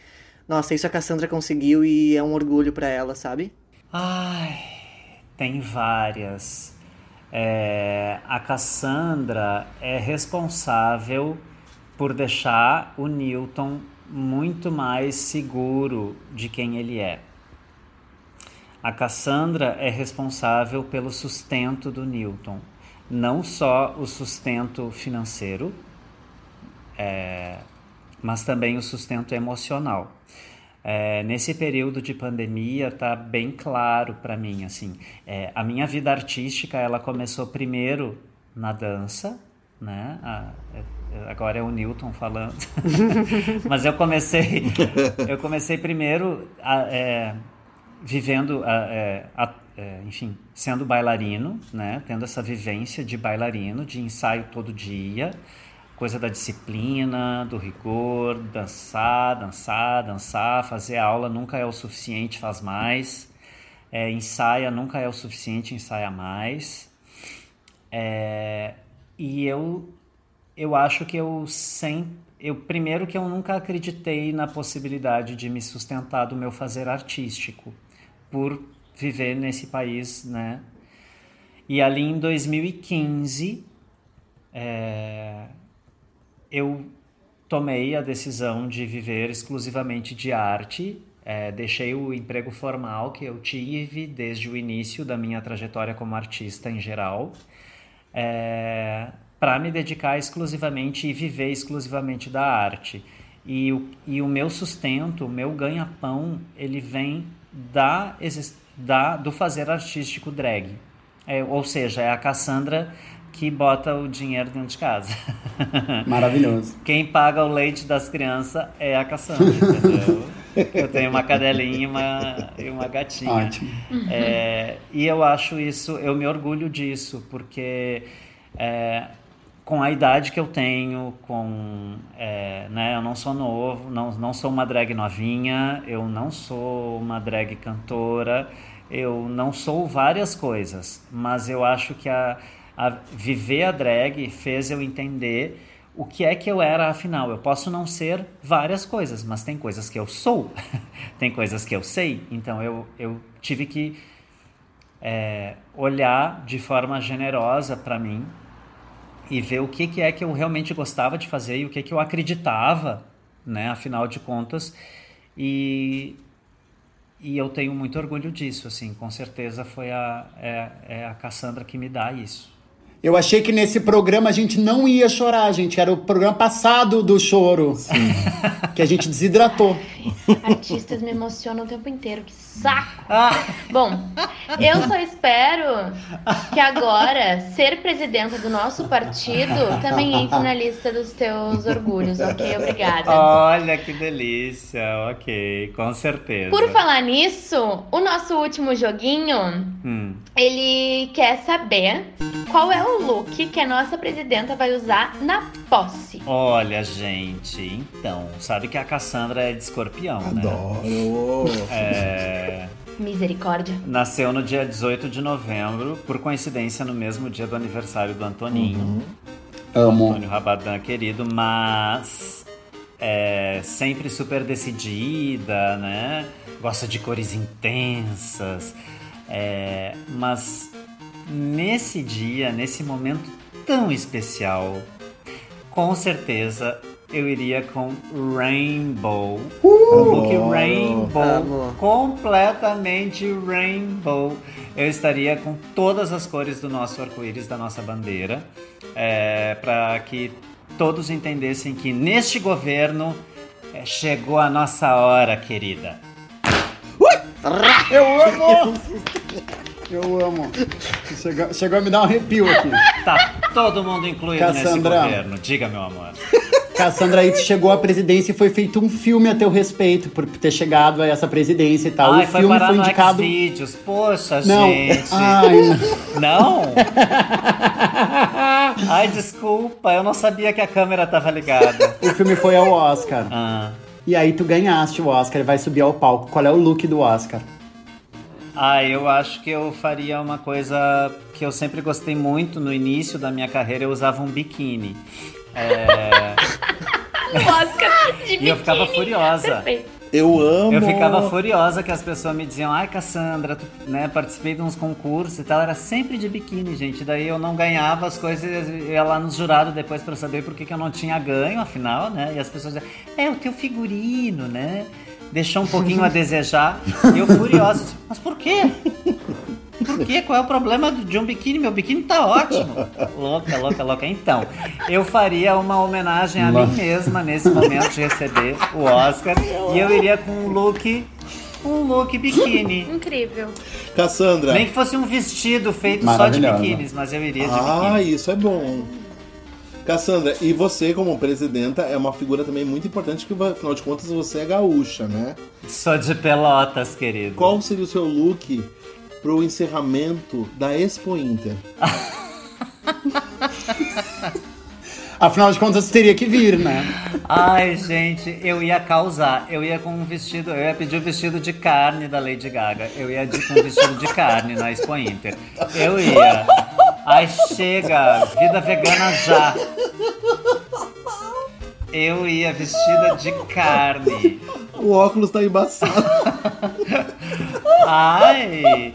Nossa, isso a Cassandra conseguiu e é um orgulho pra ela, sabe? Ai, tem várias. É, a Cassandra é responsável por deixar o Newton muito mais seguro de quem ele é. A Cassandra é responsável pelo sustento do Newton, não só o sustento financeiro, é, mas também o sustento emocional. É, nesse período de pandemia tá bem claro para mim assim é, a minha vida artística ela começou primeiro na dança, né? Ah, é- agora é o Newton falando. Mas eu comecei, eu comecei primeiro a, é, vivendo, a- é, a- é, enfim, sendo bailarino, né? Tendo essa vivência de bailarino, de ensaio todo dia, coisa da disciplina, do rigor, dançar, dançar, dançar, fazer aula nunca é o suficiente, faz mais. É, ensaia nunca é o suficiente, ensaia mais. É, e eu, eu acho que eu sempre. Eu, primeiro que eu nunca acreditei na possibilidade de me sustentar do meu fazer artístico, por viver nesse país, né? E ali em 2015, é, eu tomei a decisão de viver exclusivamente de arte. É, deixei o emprego formal que eu tive desde o início da minha trajetória como artista em geral, para me dedicar exclusivamente e viver exclusivamente da arte. E o, e o meu sustento, o meu ganha-pão, ele vem da, da, do fazer artístico drag. É, ou seja, é a Cassandra que bota o dinheiro dentro de casa. Maravilhoso. Quem paga o leite das crianças é a Cassandra, entendeu? Eu tenho uma cadelinha e uma, e uma gatinha. Ótimo. É, e eu acho isso, eu me orgulho disso, porque é, com a idade que eu tenho, com, é, né, eu não sou novo, não, não sou uma drag novinha, eu não sou uma drag cantora, eu não sou várias coisas, mas eu acho que a, a viver a drag fez eu entender o que é que eu era afinal. Eu posso não ser várias coisas, mas tem coisas que eu sou, tem coisas que eu sei. Então eu, eu tive que é, olhar de forma generosa para mim e ver o que, que é que eu realmente gostava de fazer e o que, que eu acreditava, né, afinal de contas. E, e eu tenho muito orgulho disso, assim, com certeza foi a, é, é a Cassandra que me dá isso. Eu achei que nesse programa a gente não ia chorar, gente. Era o programa passado do choro. Que a gente desidratou. Artistas me emocionam o tempo inteiro, que saco! Bom, eu só espero que agora ser presidenta do nosso partido também entre na lista dos teus orgulhos, ok? Obrigada. Olha que delícia, ok, com certeza. Por falar nisso, o nosso último joguinho, Hum. ele quer saber qual é o look que a nossa presidenta vai usar na posse. Olha, gente, então, sabe que a Cassandra é de escorpião, né? Adoro! É, Misericórdia. nasceu no dia 18 de novembro, por coincidência no mesmo dia do aniversário do Antoninho. Amo. Antônio Rabadan, querido, mas é sempre super decidida, né? Gosta de cores intensas. é, mas nesse dia, nesse momento tão especial, com certeza eu iria com Rainbow. Um look Rainbow. Amo. Completamente Rainbow. Eu estaria com todas as cores do nosso arco-íris, da nossa bandeira, para que todos entendessem que neste governo é, chegou a nossa hora, querida. Eu amo! Eu amo. Chegou, chegou a me dar um arrepio aqui. Tá todo mundo incluído nesse Cassandra. governo. Diga, meu amor. Cassandra aí chegou à presidência e foi feito um filme a teu respeito por ter chegado a essa presidência e tal. Ai, o foi filme foi no indicado. Xvideos. Poxa, Não. gente. Ai, não. Não? Ai, desculpa. Eu não sabia que a câmera tava ligada. O filme foi ao Oscar. Ah. E aí tu ganhaste o Oscar e vai subir ao palco. Qual é o look do Oscar? Ah, eu acho que eu faria uma coisa que eu sempre gostei muito no início da minha carreira, eu usava um biquíni. É, Oscar de e eu ficava biquíni. furiosa. Perfeito. Eu amo! Eu ficava furiosa que as pessoas me diziam, ai Cassandra, tu, né, participei de uns concursos e tal, era sempre de biquíni, gente. Daí eu não ganhava as coisas, eu ia lá nos jurados depois pra saber por que, que eu não tinha ganho, afinal, né? E as pessoas diziam, é o teu figurino, né? Deixou um pouquinho a desejar. E eu furiosa, disse, mas por quê? Por quê? Qual é o problema de um biquíni? Meu biquíni tá ótimo. Louca, louca, louca. Então, eu faria uma homenagem a mim mesma nesse momento de receber o Oscar. E eu iria com um look um look biquíni. Incrível. Cassandra. Nem que fosse um vestido feito só de biquínis, mas eu iria de Ah, biquíni. isso é bom. Cassandra, e você, como presidenta, é uma figura também muito importante, porque afinal de contas você é gaúcha, né? Sou de pelotas, querido. Qual seria o seu look pro encerramento da Expo Inter? Afinal de contas, teria que vir, né? Ai, gente, eu ia causar. Eu ia com um vestido, eu ia pedir o vestido de carne da Lady Gaga. Eu ia de, com um vestido de carne na Expo Inter. Eu ia. Ai, chega, vida vegana já. Eu ia vestida de carne. O óculos tá embaçado. Ai,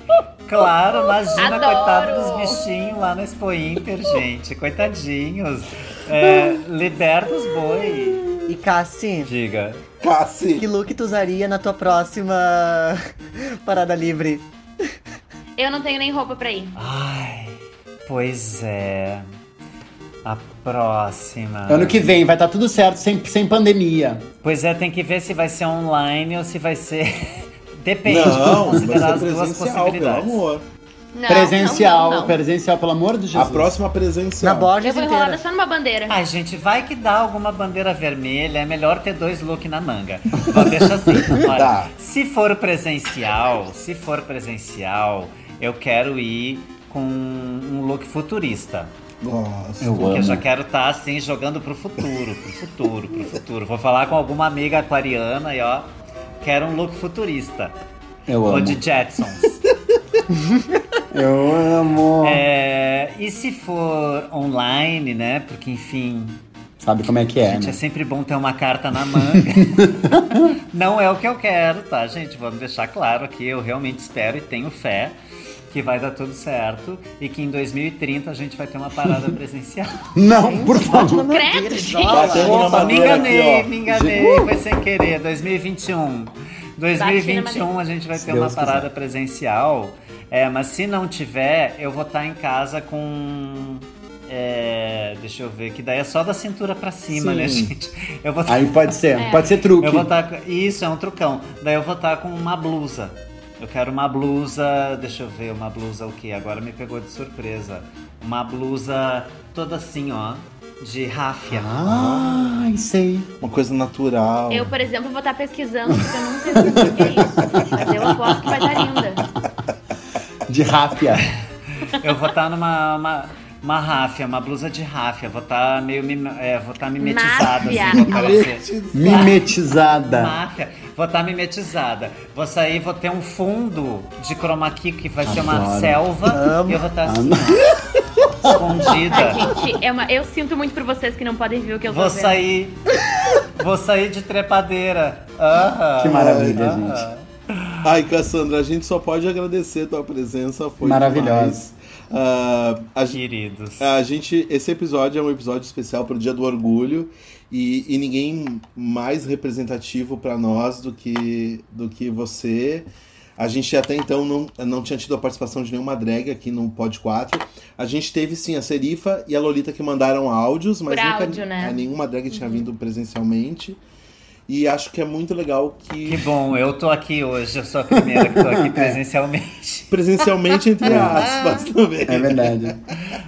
claro, imagina, Adoro. coitado dos bichinhos lá na Expo Inter, gente. Coitadinhos. É, liberta os boi. E Cassi, Diga. Cassi. que look tu usaria na tua próxima parada livre? Eu não tenho nem roupa pra ir. Ai, pois é. A próxima. Ano que vem, vai estar tudo certo, sem, sem pandemia. Pois é, tem que ver se vai ser online ou se vai ser. Depende, Não, vai considerar ser as duas presencial, pelo possibilidades. amor. Não, presencial, não, não, não. presencial, pelo amor de Jesus. A próxima presencial. Na Borges Eu vou enrolada inteira. só numa bandeira. Ai, gente, vai que dá alguma bandeira vermelha, é melhor ter dois looks na manga. Então deixa assim, olha, Tá. se for presencial, se for presencial, eu quero ir com um look futurista. Nossa. Eu Porque eu já quero estar assim, jogando pro futuro, pro futuro, pro futuro. Vou falar com alguma amiga aquariana e ó, quero um look futurista. Eu Ou amo. de Jetsons. Eu amo. É, e se for online, né? Porque, enfim, Sabe como é que é, gente, é né? sempre bom ter uma carta na manga. Não é o que eu quero, tá, gente? Vamos deixar claro aqui. Eu realmente espero e tenho fé que vai dar tudo certo e que em 2030 a gente vai ter uma parada presencial. Não, por favor. Credo, gente. Opa, me enganei, aqui, ó. me enganei, foi sem querer. 2021. 2021 a gente vai ter uma parada presencial. É, mas se não tiver, eu vou estar em casa com. é, deixa eu ver, que daí é só da cintura pra cima, Sim. né, gente? Eu vou tá- Aí pode ser, É. pode ser truque. eu vou estar. Isso, é um trucão. Daí eu vou estar com uma blusa. Eu quero uma blusa. Deixa eu ver, uma blusa o quê? Agora me pegou de surpresa. Uma blusa toda assim, ó. De ráfia. Ai, sei. Uma coisa natural. Eu, por exemplo, vou estar pesquisando, porque eu nunca vi o que é isso. Mas eu aposto que vai estar linda. De ráfia. Eu vou estar numa. Uma, uma ráfia, uma blusa de ráfia. Vou estar meio. É, vou estar mimetizada, assim. Máfia. Vou parecer. Mimetizada. Máfia. Vou estar mimetizada. Vou sair, vou ter um fundo de chroma key que vai ser uma selva. E eu vou estar assim, escondida. Ai, gente, é uma... eu sinto muito por vocês que não podem ver o que eu tô Vou vendo. sair. Vou sair de trepadeira. Que maravilha, gente. Ai, Cassandra, a gente só pode agradecer a tua presença. Foi Maravilhosa. Ah, a, Queridos. a gente, esse episódio é um episódio especial pro Dia do Orgulho e, e ninguém mais representativo para nós do que, do que você. A gente até então não, não tinha tido a participação de nenhuma drag aqui no Pod 4. A gente teve sim a Serifa e a Lolita que mandaram áudios, mas Por nunca áudio, né? nenhuma drag tinha vindo presencialmente. E acho que é muito legal Que bom, eu tô aqui hoje. Eu sou a primeira que tô aqui presencialmente. presencialmente, entre aspas, também. É verdade.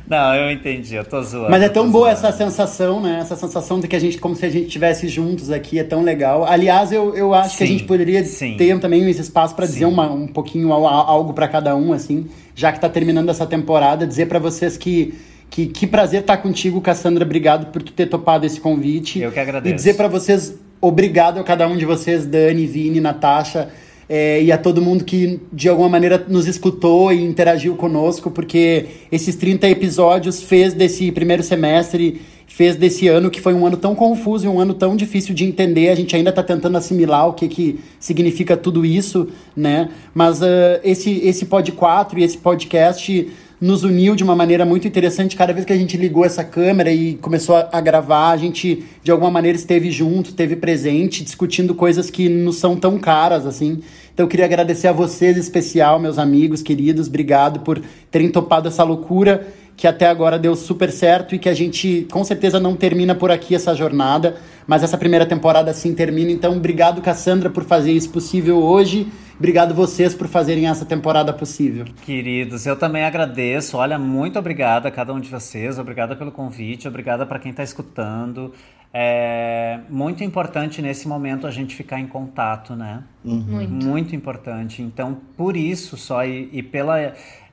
Não, eu entendi, eu tô zoando. Mas é tão boa zoando. essa sensação, né? Essa sensação de que a gente, como se a gente estivesse juntos aqui, é tão legal. Aliás, eu, eu acho que a Sim, gente poderia sim. ter também esse espaço pra dizer Sim. uma, um pouquinho al- algo pra cada um, assim, já que tá terminando essa temporada, dizer pra vocês que. Que, que prazer estar contigo, Cassandra. Obrigado por tu ter topado esse convite. Eu que agradeço. E dizer pra vocês, obrigado a cada um de vocês, Dani, Vini, Natasha, é, e a todo mundo que de alguma maneira nos escutou e interagiu conosco, porque esses 30 episódios fez desse primeiro semestre, fez desse ano que foi um ano tão confuso e um ano tão difícil de entender. A gente ainda está tentando assimilar o que, que significa tudo isso, né? Mas ah, esse, esse Pod 4 e esse podcast nos uniu de uma maneira muito interessante. Cada vez que a gente ligou essa câmera e começou a, a gravar, a gente de alguma maneira esteve junto, esteve presente, discutindo coisas que nos são tão caras assim. Então eu queria agradecer a vocês em especial, meus amigos queridos, obrigado por terem topado essa loucura que até agora deu super certo e que a gente com certeza não termina por aqui essa jornada, mas essa primeira temporada sim termina. Então, obrigado, Cassandra, por fazer isso possível hoje. Obrigado vocês por fazerem essa temporada possível. Queridos, eu também agradeço. Olha, muito obrigada a cada um de vocês. Obrigada pelo convite. Obrigada para quem está escutando. É muito importante nesse momento a gente ficar em contato, né? Muito. Muito importante. Então, por isso só e, e pela,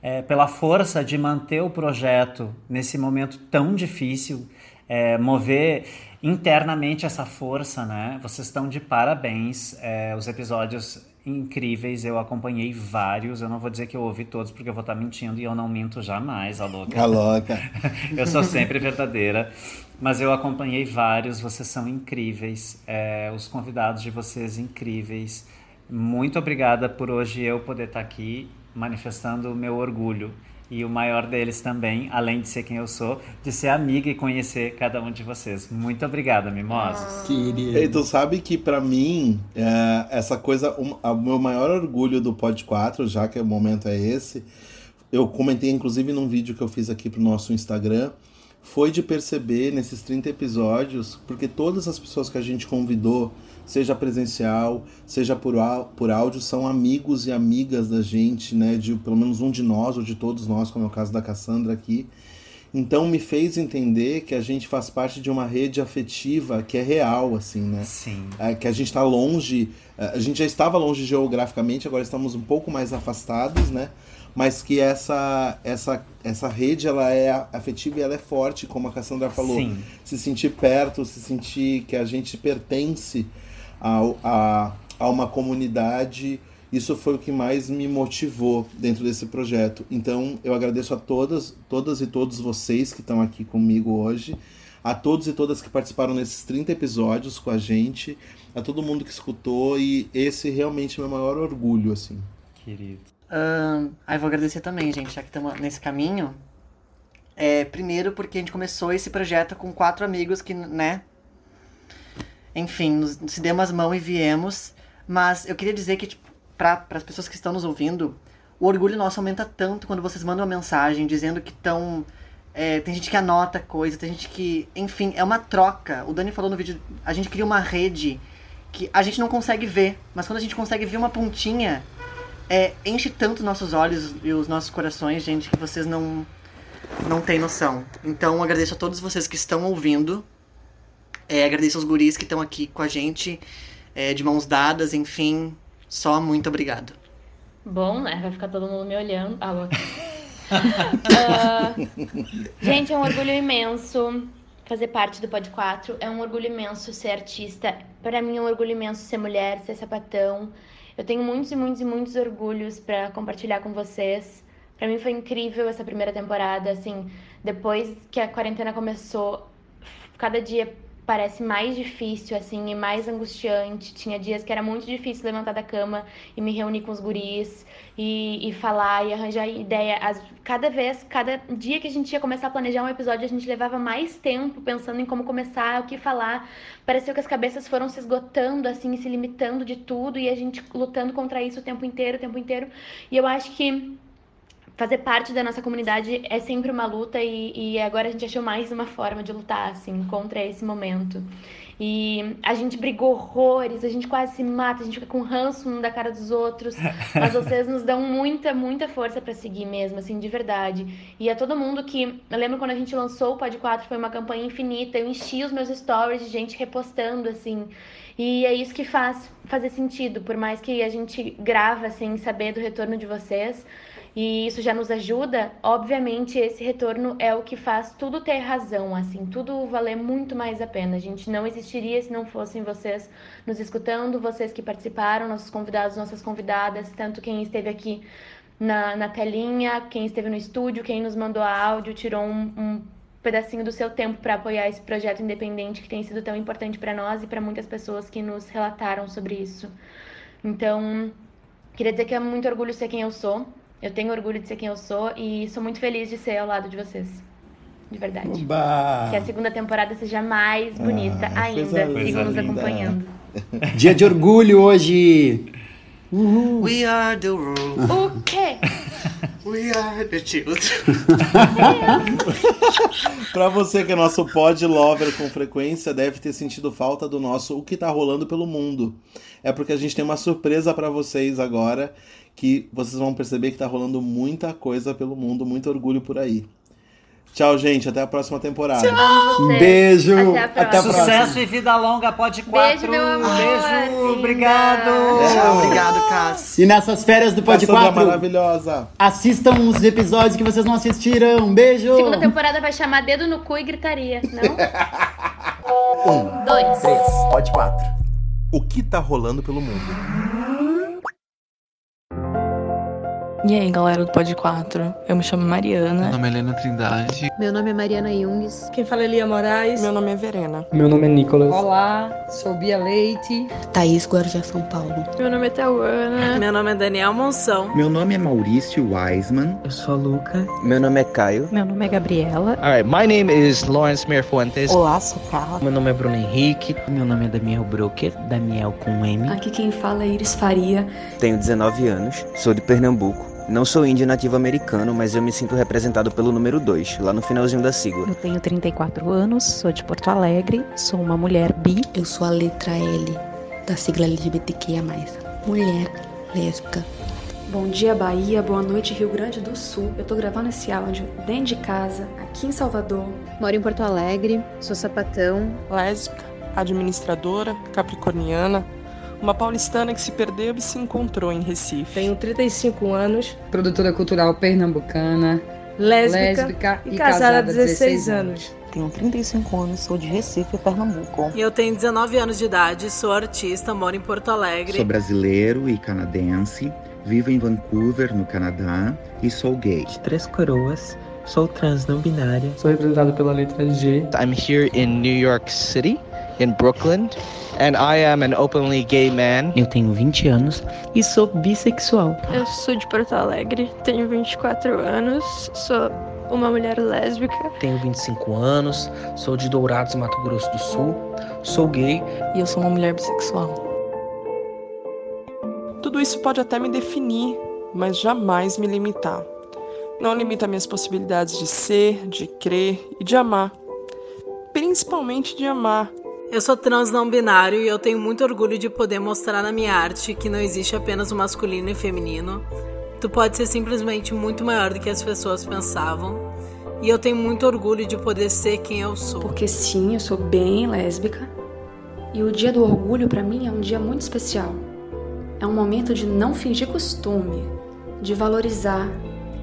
é, pela força de manter o projeto nesse momento tão difícil, é, mover internamente essa força, né? Vocês estão de parabéns. É, os episódios incríveis, eu acompanhei vários. Eu não vou dizer que eu ouvi todos porque eu vou estar mentindo e eu não minto jamais, a louca. A louca. eu sou sempre verdadeira. Mas eu acompanhei vários, vocês são incríveis. É, os convidados de vocês incríveis. Muito obrigada por hoje eu poder estar aqui manifestando o meu orgulho. E o maior deles também, além de ser quem eu sou, de ser amiga e conhecer cada um de vocês. Muito obrigada, mimosos. Querido. E tu sabe que pra mim, é, essa coisa, um- o meu maior orgulho do Pod 4, já que o momento é esse, eu comentei inclusive num vídeo que eu fiz aqui pro nosso Instagram, foi de perceber nesses 30 episódios, porque todas as pessoas que a gente convidou, seja presencial, seja por, por áudio, são amigos e amigas da gente, né? De pelo menos um de nós, ou de todos nós, como é o caso da Cassandra aqui. Então me fez entender que a gente faz parte de uma rede afetiva que é real, assim, né? Sim. É, que a gente está longe, é, a gente já estava longe geograficamente, agora estamos um pouco mais afastados, né? Mas que essa essa essa rede ela é afetiva e ela é forte, como a Cassandra falou. Sim. Se sentir perto, se sentir que a gente pertence ao, a, a uma comunidade, isso foi o que mais me motivou dentro desse projeto. Então, eu agradeço a todas, todas e todos vocês que estão aqui comigo hoje, a todos e todas que participaram nesses 30 episódios com a gente, a todo mundo que escutou e esse realmente é o meu maior orgulho, assim. Querido. Aí vou agradecer também, gente, já que estamos nesse caminho. É, primeiro porque a gente começou esse projeto com quatro amigos que, né? Enfim, nos, se demos as mãos e viemos. Mas eu queria dizer que, tipo, para as pessoas que estão nos ouvindo, o orgulho nosso aumenta tanto quando vocês mandam uma mensagem dizendo que estão. tem gente que anota coisa, tem gente que. Enfim, é uma troca. O Dani falou no vídeo, a gente cria uma rede que a gente não consegue ver, mas quando a gente consegue ver uma pontinha, é, enche tanto nossos olhos e os nossos corações, gente, que vocês não não têm noção. Então, agradeço a todos vocês que estão ouvindo. É, agradeço aos guris que estão aqui com a gente, é, de mãos dadas, enfim. Só muito obrigado. Bom, né? Vai ficar todo mundo me olhando. Ah. Ah, gente, é um orgulho imenso fazer parte do Pod 4. É um orgulho imenso ser artista. Para mim é um orgulho imenso ser mulher, ser sapatão. Eu tenho muitos e muitos e muitos orgulhos para compartilhar com vocês. Para mim foi incrível essa primeira temporada, assim, depois que a quarentena começou, cada dia parece mais difícil, assim, e mais angustiante. Tinha dias que era muito difícil levantar da cama e me reunir com os guris e, e falar e arranjar ideia. As, cada vez, cada dia que a gente ia começar a planejar um episódio, a gente levava mais tempo pensando em como começar, o que falar. Pareceu que as cabeças foram se esgotando, assim, se limitando de tudo, e a gente lutando contra isso o tempo inteiro, o tempo inteiro. E eu acho que fazer parte da nossa comunidade é sempre uma luta e, e agora a gente achou mais uma forma de lutar, assim, contra esse momento. E a gente brigou horrores, a gente quase se mata, a gente fica com ranço um da cara dos outros, mas vocês nos dão muita, muita força para seguir mesmo, assim, de verdade. E a todo mundo que. Eu lembro quando a gente lançou o Pod 4, foi uma campanha infinita, eu enchi os meus stories de gente repostando, assim. E é isso que faz fazer sentido, por mais que a gente grava sem saber do retorno de vocês e isso já nos ajuda, obviamente esse retorno é o que faz tudo ter razão, assim, tudo valer muito mais a pena. A gente não existiria se não fossem vocês nos escutando, vocês que participaram, nossos convidados, nossas convidadas, tanto quem esteve aqui na, na telinha, quem esteve no estúdio, quem nos mandou áudio, tirou um, um pedacinho do seu tempo para apoiar esse projeto independente que tem sido tão importante para nós e para muitas pessoas que nos relataram sobre isso. Então, queria dizer que é muito orgulho ser quem eu sou. Eu tenho orgulho de ser quem eu sou e sou muito feliz de ser ao lado de vocês. De verdade. Oba! Que a segunda temporada seja mais bonita Ah, ainda. Sigam nos acompanhando. Dia de orgulho hoje! We are the world. O quê? We are the children. Pra você que é nosso pod lover com frequência, deve ter sentido falta do nosso O que tá rolando pelo mundo. É porque a gente tem uma surpresa pra vocês agora, que vocês vão perceber que tá rolando muita coisa pelo mundo, muito orgulho por aí. Tchau, gente, até a próxima temporada. Um beijo. Até a Até a próxima. próxima. Sucesso e vida longa, pode quatro. meu amor, Beijo, linda. obrigado. Tchau, obrigado, Cass. E nessas férias do Pod Cassandra 4, maravilhosa. assistam os episódios que vocês não assistiram. Beijo. Segunda temporada vai chamar dedo no cu e gritaria, não? Um, Dois. três, Pod 4. O que tá rolando pelo mundo? E aí, galera do Pod 4? Eu me chamo Meu Mariana. nome é Helena Trindade. Meu nome é Mariana Jungs. Quem fala é Lia Moraes. Meu nome é Verena. Meu nome é Nicolas. Olá, sou Bia Leite. Thaís Guarujá, São Paulo. Meu nome é Tauana. Meu nome é Daniel Monção. Meu nome é Maurício Wiseman. Eu sou a Luca. Meu nome é Caio. Meu nome é Gabriela. Alright, my name is Lawrence Merfuentes. Olá, sou Carla. Meu nome é Bruno Henrique. Meu nome é Daniel Broker. Daniel com M. Aqui quem fala é Iris Faria. Tenho 19 anos, sou de Pernambuco. Não sou índio nativo americano, mas eu me sinto representado pelo número 2, lá no finalzinho da sigla. Eu tenho 34 anos, sou de Porto Alegre, sou uma mulher bi. Eu sou a letra L da sigla LGBTQIA+. Mulher lésbica. Bom dia, Bahia. Boa noite, Rio Grande do Sul. Eu tô gravando esse áudio dentro de casa, aqui em Salvador. Moro em Porto Alegre, sou sapatão. Lésbica, administradora, capricorniana, uma paulistana que se perdeu e se encontrou em Recife. Tenho 35 anos, produtora cultural pernambucana, Lésbica, lésbica e casada há 16 anos. Tenho 35 anos, sou de Recife, Pernambuco. E eu tenho 19 anos de idade, sou artista, moro em Porto Alegre. Sou brasileiro e canadense. Vivo em Vancouver, no Canadá. E sou gay. De Três Coroas. Sou trans não binária. Sou representado pela letra G. I'm here in New York City, in Brooklyn, and I am an openly gay man. Eu tenho 20 anos e sou bissexual. Eu sou de Porto Alegre, tenho 24 anos, sou uma mulher lésbica. Tenho 25 anos. Sou de Dourados, Mato Grosso do Sul. Sou gay. E eu sou uma mulher bissexual. Tudo isso pode até me definir, mas jamais me limitar. Não limita minhas possibilidades de ser, de crer e de amar. Principalmente de amar. Eu sou trans não binário e eu tenho muito orgulho de poder mostrar na minha arte que não existe apenas o masculino e feminino. Tu pode ser simplesmente muito maior do que as pessoas pensavam. E eu tenho muito orgulho de poder ser quem eu sou. Porque sim, eu sou bem lésbica. E o dia do orgulho pra mim é um dia muito especial. É um momento de não fingir costume, de valorizar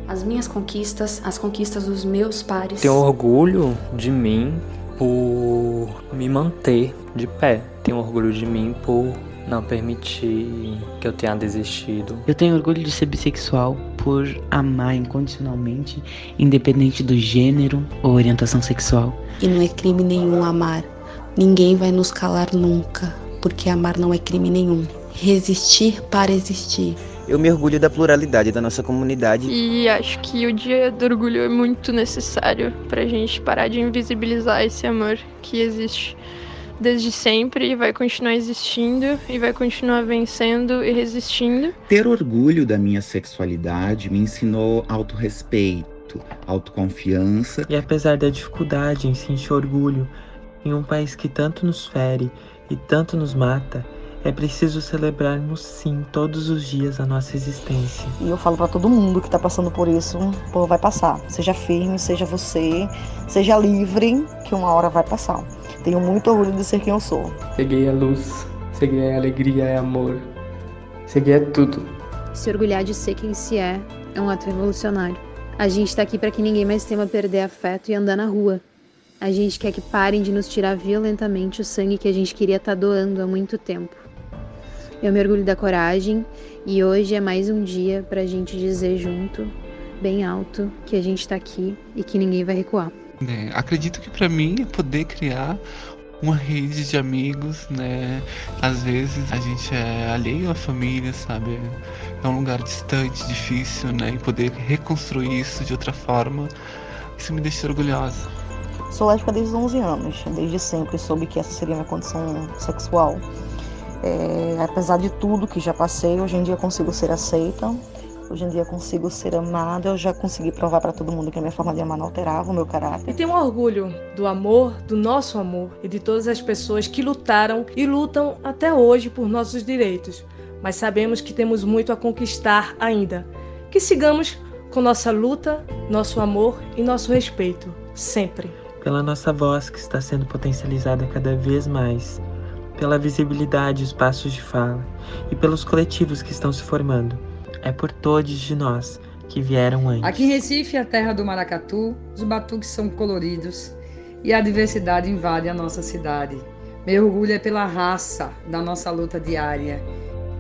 as minhas conquistas, as conquistas dos meus pares. Tenho orgulho de mim por me manter de pé. Tenho orgulho de mim por não permitir que eu tenha desistido. Eu tenho orgulho de ser bissexual por amar incondicionalmente, independente do gênero ou orientação sexual. E não é crime nenhum amar. Ninguém vai nos calar nunca, porque amar não é crime nenhum. Resistir para existir. Eu me orgulho da pluralidade da nossa comunidade. E acho que o Dia do Orgulho é muito necessário pra gente parar de invisibilizar esse amor que existe desde sempre e vai continuar existindo e vai continuar vencendo e resistindo. Ter orgulho da minha sexualidade me ensinou autorrespeito, autoconfiança. E apesar da dificuldade em sentir orgulho em um país que tanto nos fere e tanto nos mata, é preciso celebrarmos sim todos os dias a nossa existência. E eu falo pra todo mundo que tá passando por isso, pô, vai passar. Seja firme, seja você, seja livre, que uma hora vai passar. Tenho muito orgulho de ser quem eu sou. Cheguei à luz, cheguei à alegria e amor. Cheguei a tudo. Se orgulhar de ser quem se é é um ato revolucionário. A gente tá aqui para que ninguém mais tema perder afeto e andar na rua. A gente quer que parem de nos tirar violentamente o sangue que a gente queria estar tá doando há muito tempo. Eu me orgulho da coragem e hoje é mais um dia pra gente dizer junto, bem alto, que a gente tá aqui e que ninguém vai recuar. É, acredito que para mim é poder criar uma rede de amigos, né? Às vezes a gente é alheio à família, sabe? É um lugar distante, difícil, né? E poder reconstruir isso de outra forma, isso me deixa orgulhosa. Sou lésbica desde os 11 anos, desde sempre soube que essa seria minha condição sexual. É, apesar de tudo que já passei, hoje em dia consigo ser aceita Hoje em dia consigo ser amada, eu já consegui provar para todo mundo que a minha forma de amar não alterava o meu caráter. E tenho orgulho do amor, do nosso amor e de todas as pessoas que lutaram e lutam até hoje por nossos direitos. Mas sabemos que temos muito a conquistar ainda. Que sigamos com nossa luta, nosso amor e nosso respeito, sempre. Pela nossa voz que está sendo potencializada cada vez mais, pela visibilidade e os passos de fala e pelos coletivos que estão se formando. É por todos de nós que vieram antes. Aqui em Recife, a terra do maracatu, os batuques são coloridos e a diversidade invade a nossa cidade. Meu orgulho é pela raça da nossa luta diária.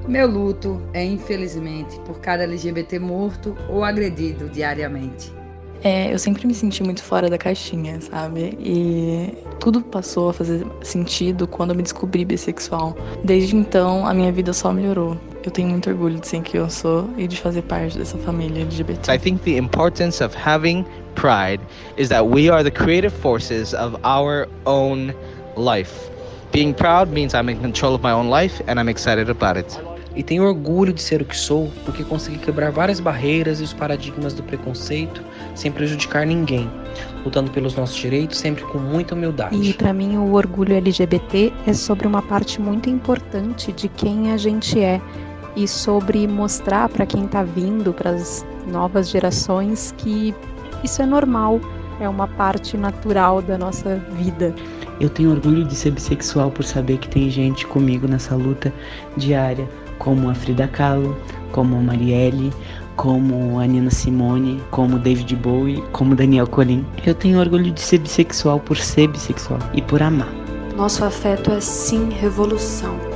Meu luto é, infelizmente, por cada LGBT morto ou agredido diariamente. É, eu sempre me senti muito fora da caixinha, sabe? E tudo passou a fazer sentido quando eu me descobri bissexual. Desde então, a minha vida só melhorou. Eu tenho muito orgulho de ser quem eu sou e de fazer parte dessa família LGBT. I think the importance of having pride is that we are the creative forces of our own life. Being proud means I'm in control of my own life and I'm excited about it. E tenho orgulho de ser o que sou, porque consegui quebrar várias barreiras e os paradigmas do preconceito sem prejudicar ninguém, lutando pelos nossos direitos sempre com muita humildade. E para mim o orgulho LGBT é sobre uma parte muito importante de quem a gente é e sobre mostrar para quem está vindo, para as novas gerações, que isso é normal, é uma parte natural da nossa vida. Eu tenho orgulho de ser bissexual por saber que tem gente comigo nessa luta diária, como a Frida Kahlo, como a Marielle, como a Nina Simone, como David Bowie, como Daniel Colin. Eu tenho orgulho de ser bissexual por ser bissexual e por amar. Nosso afeto é sim revolução.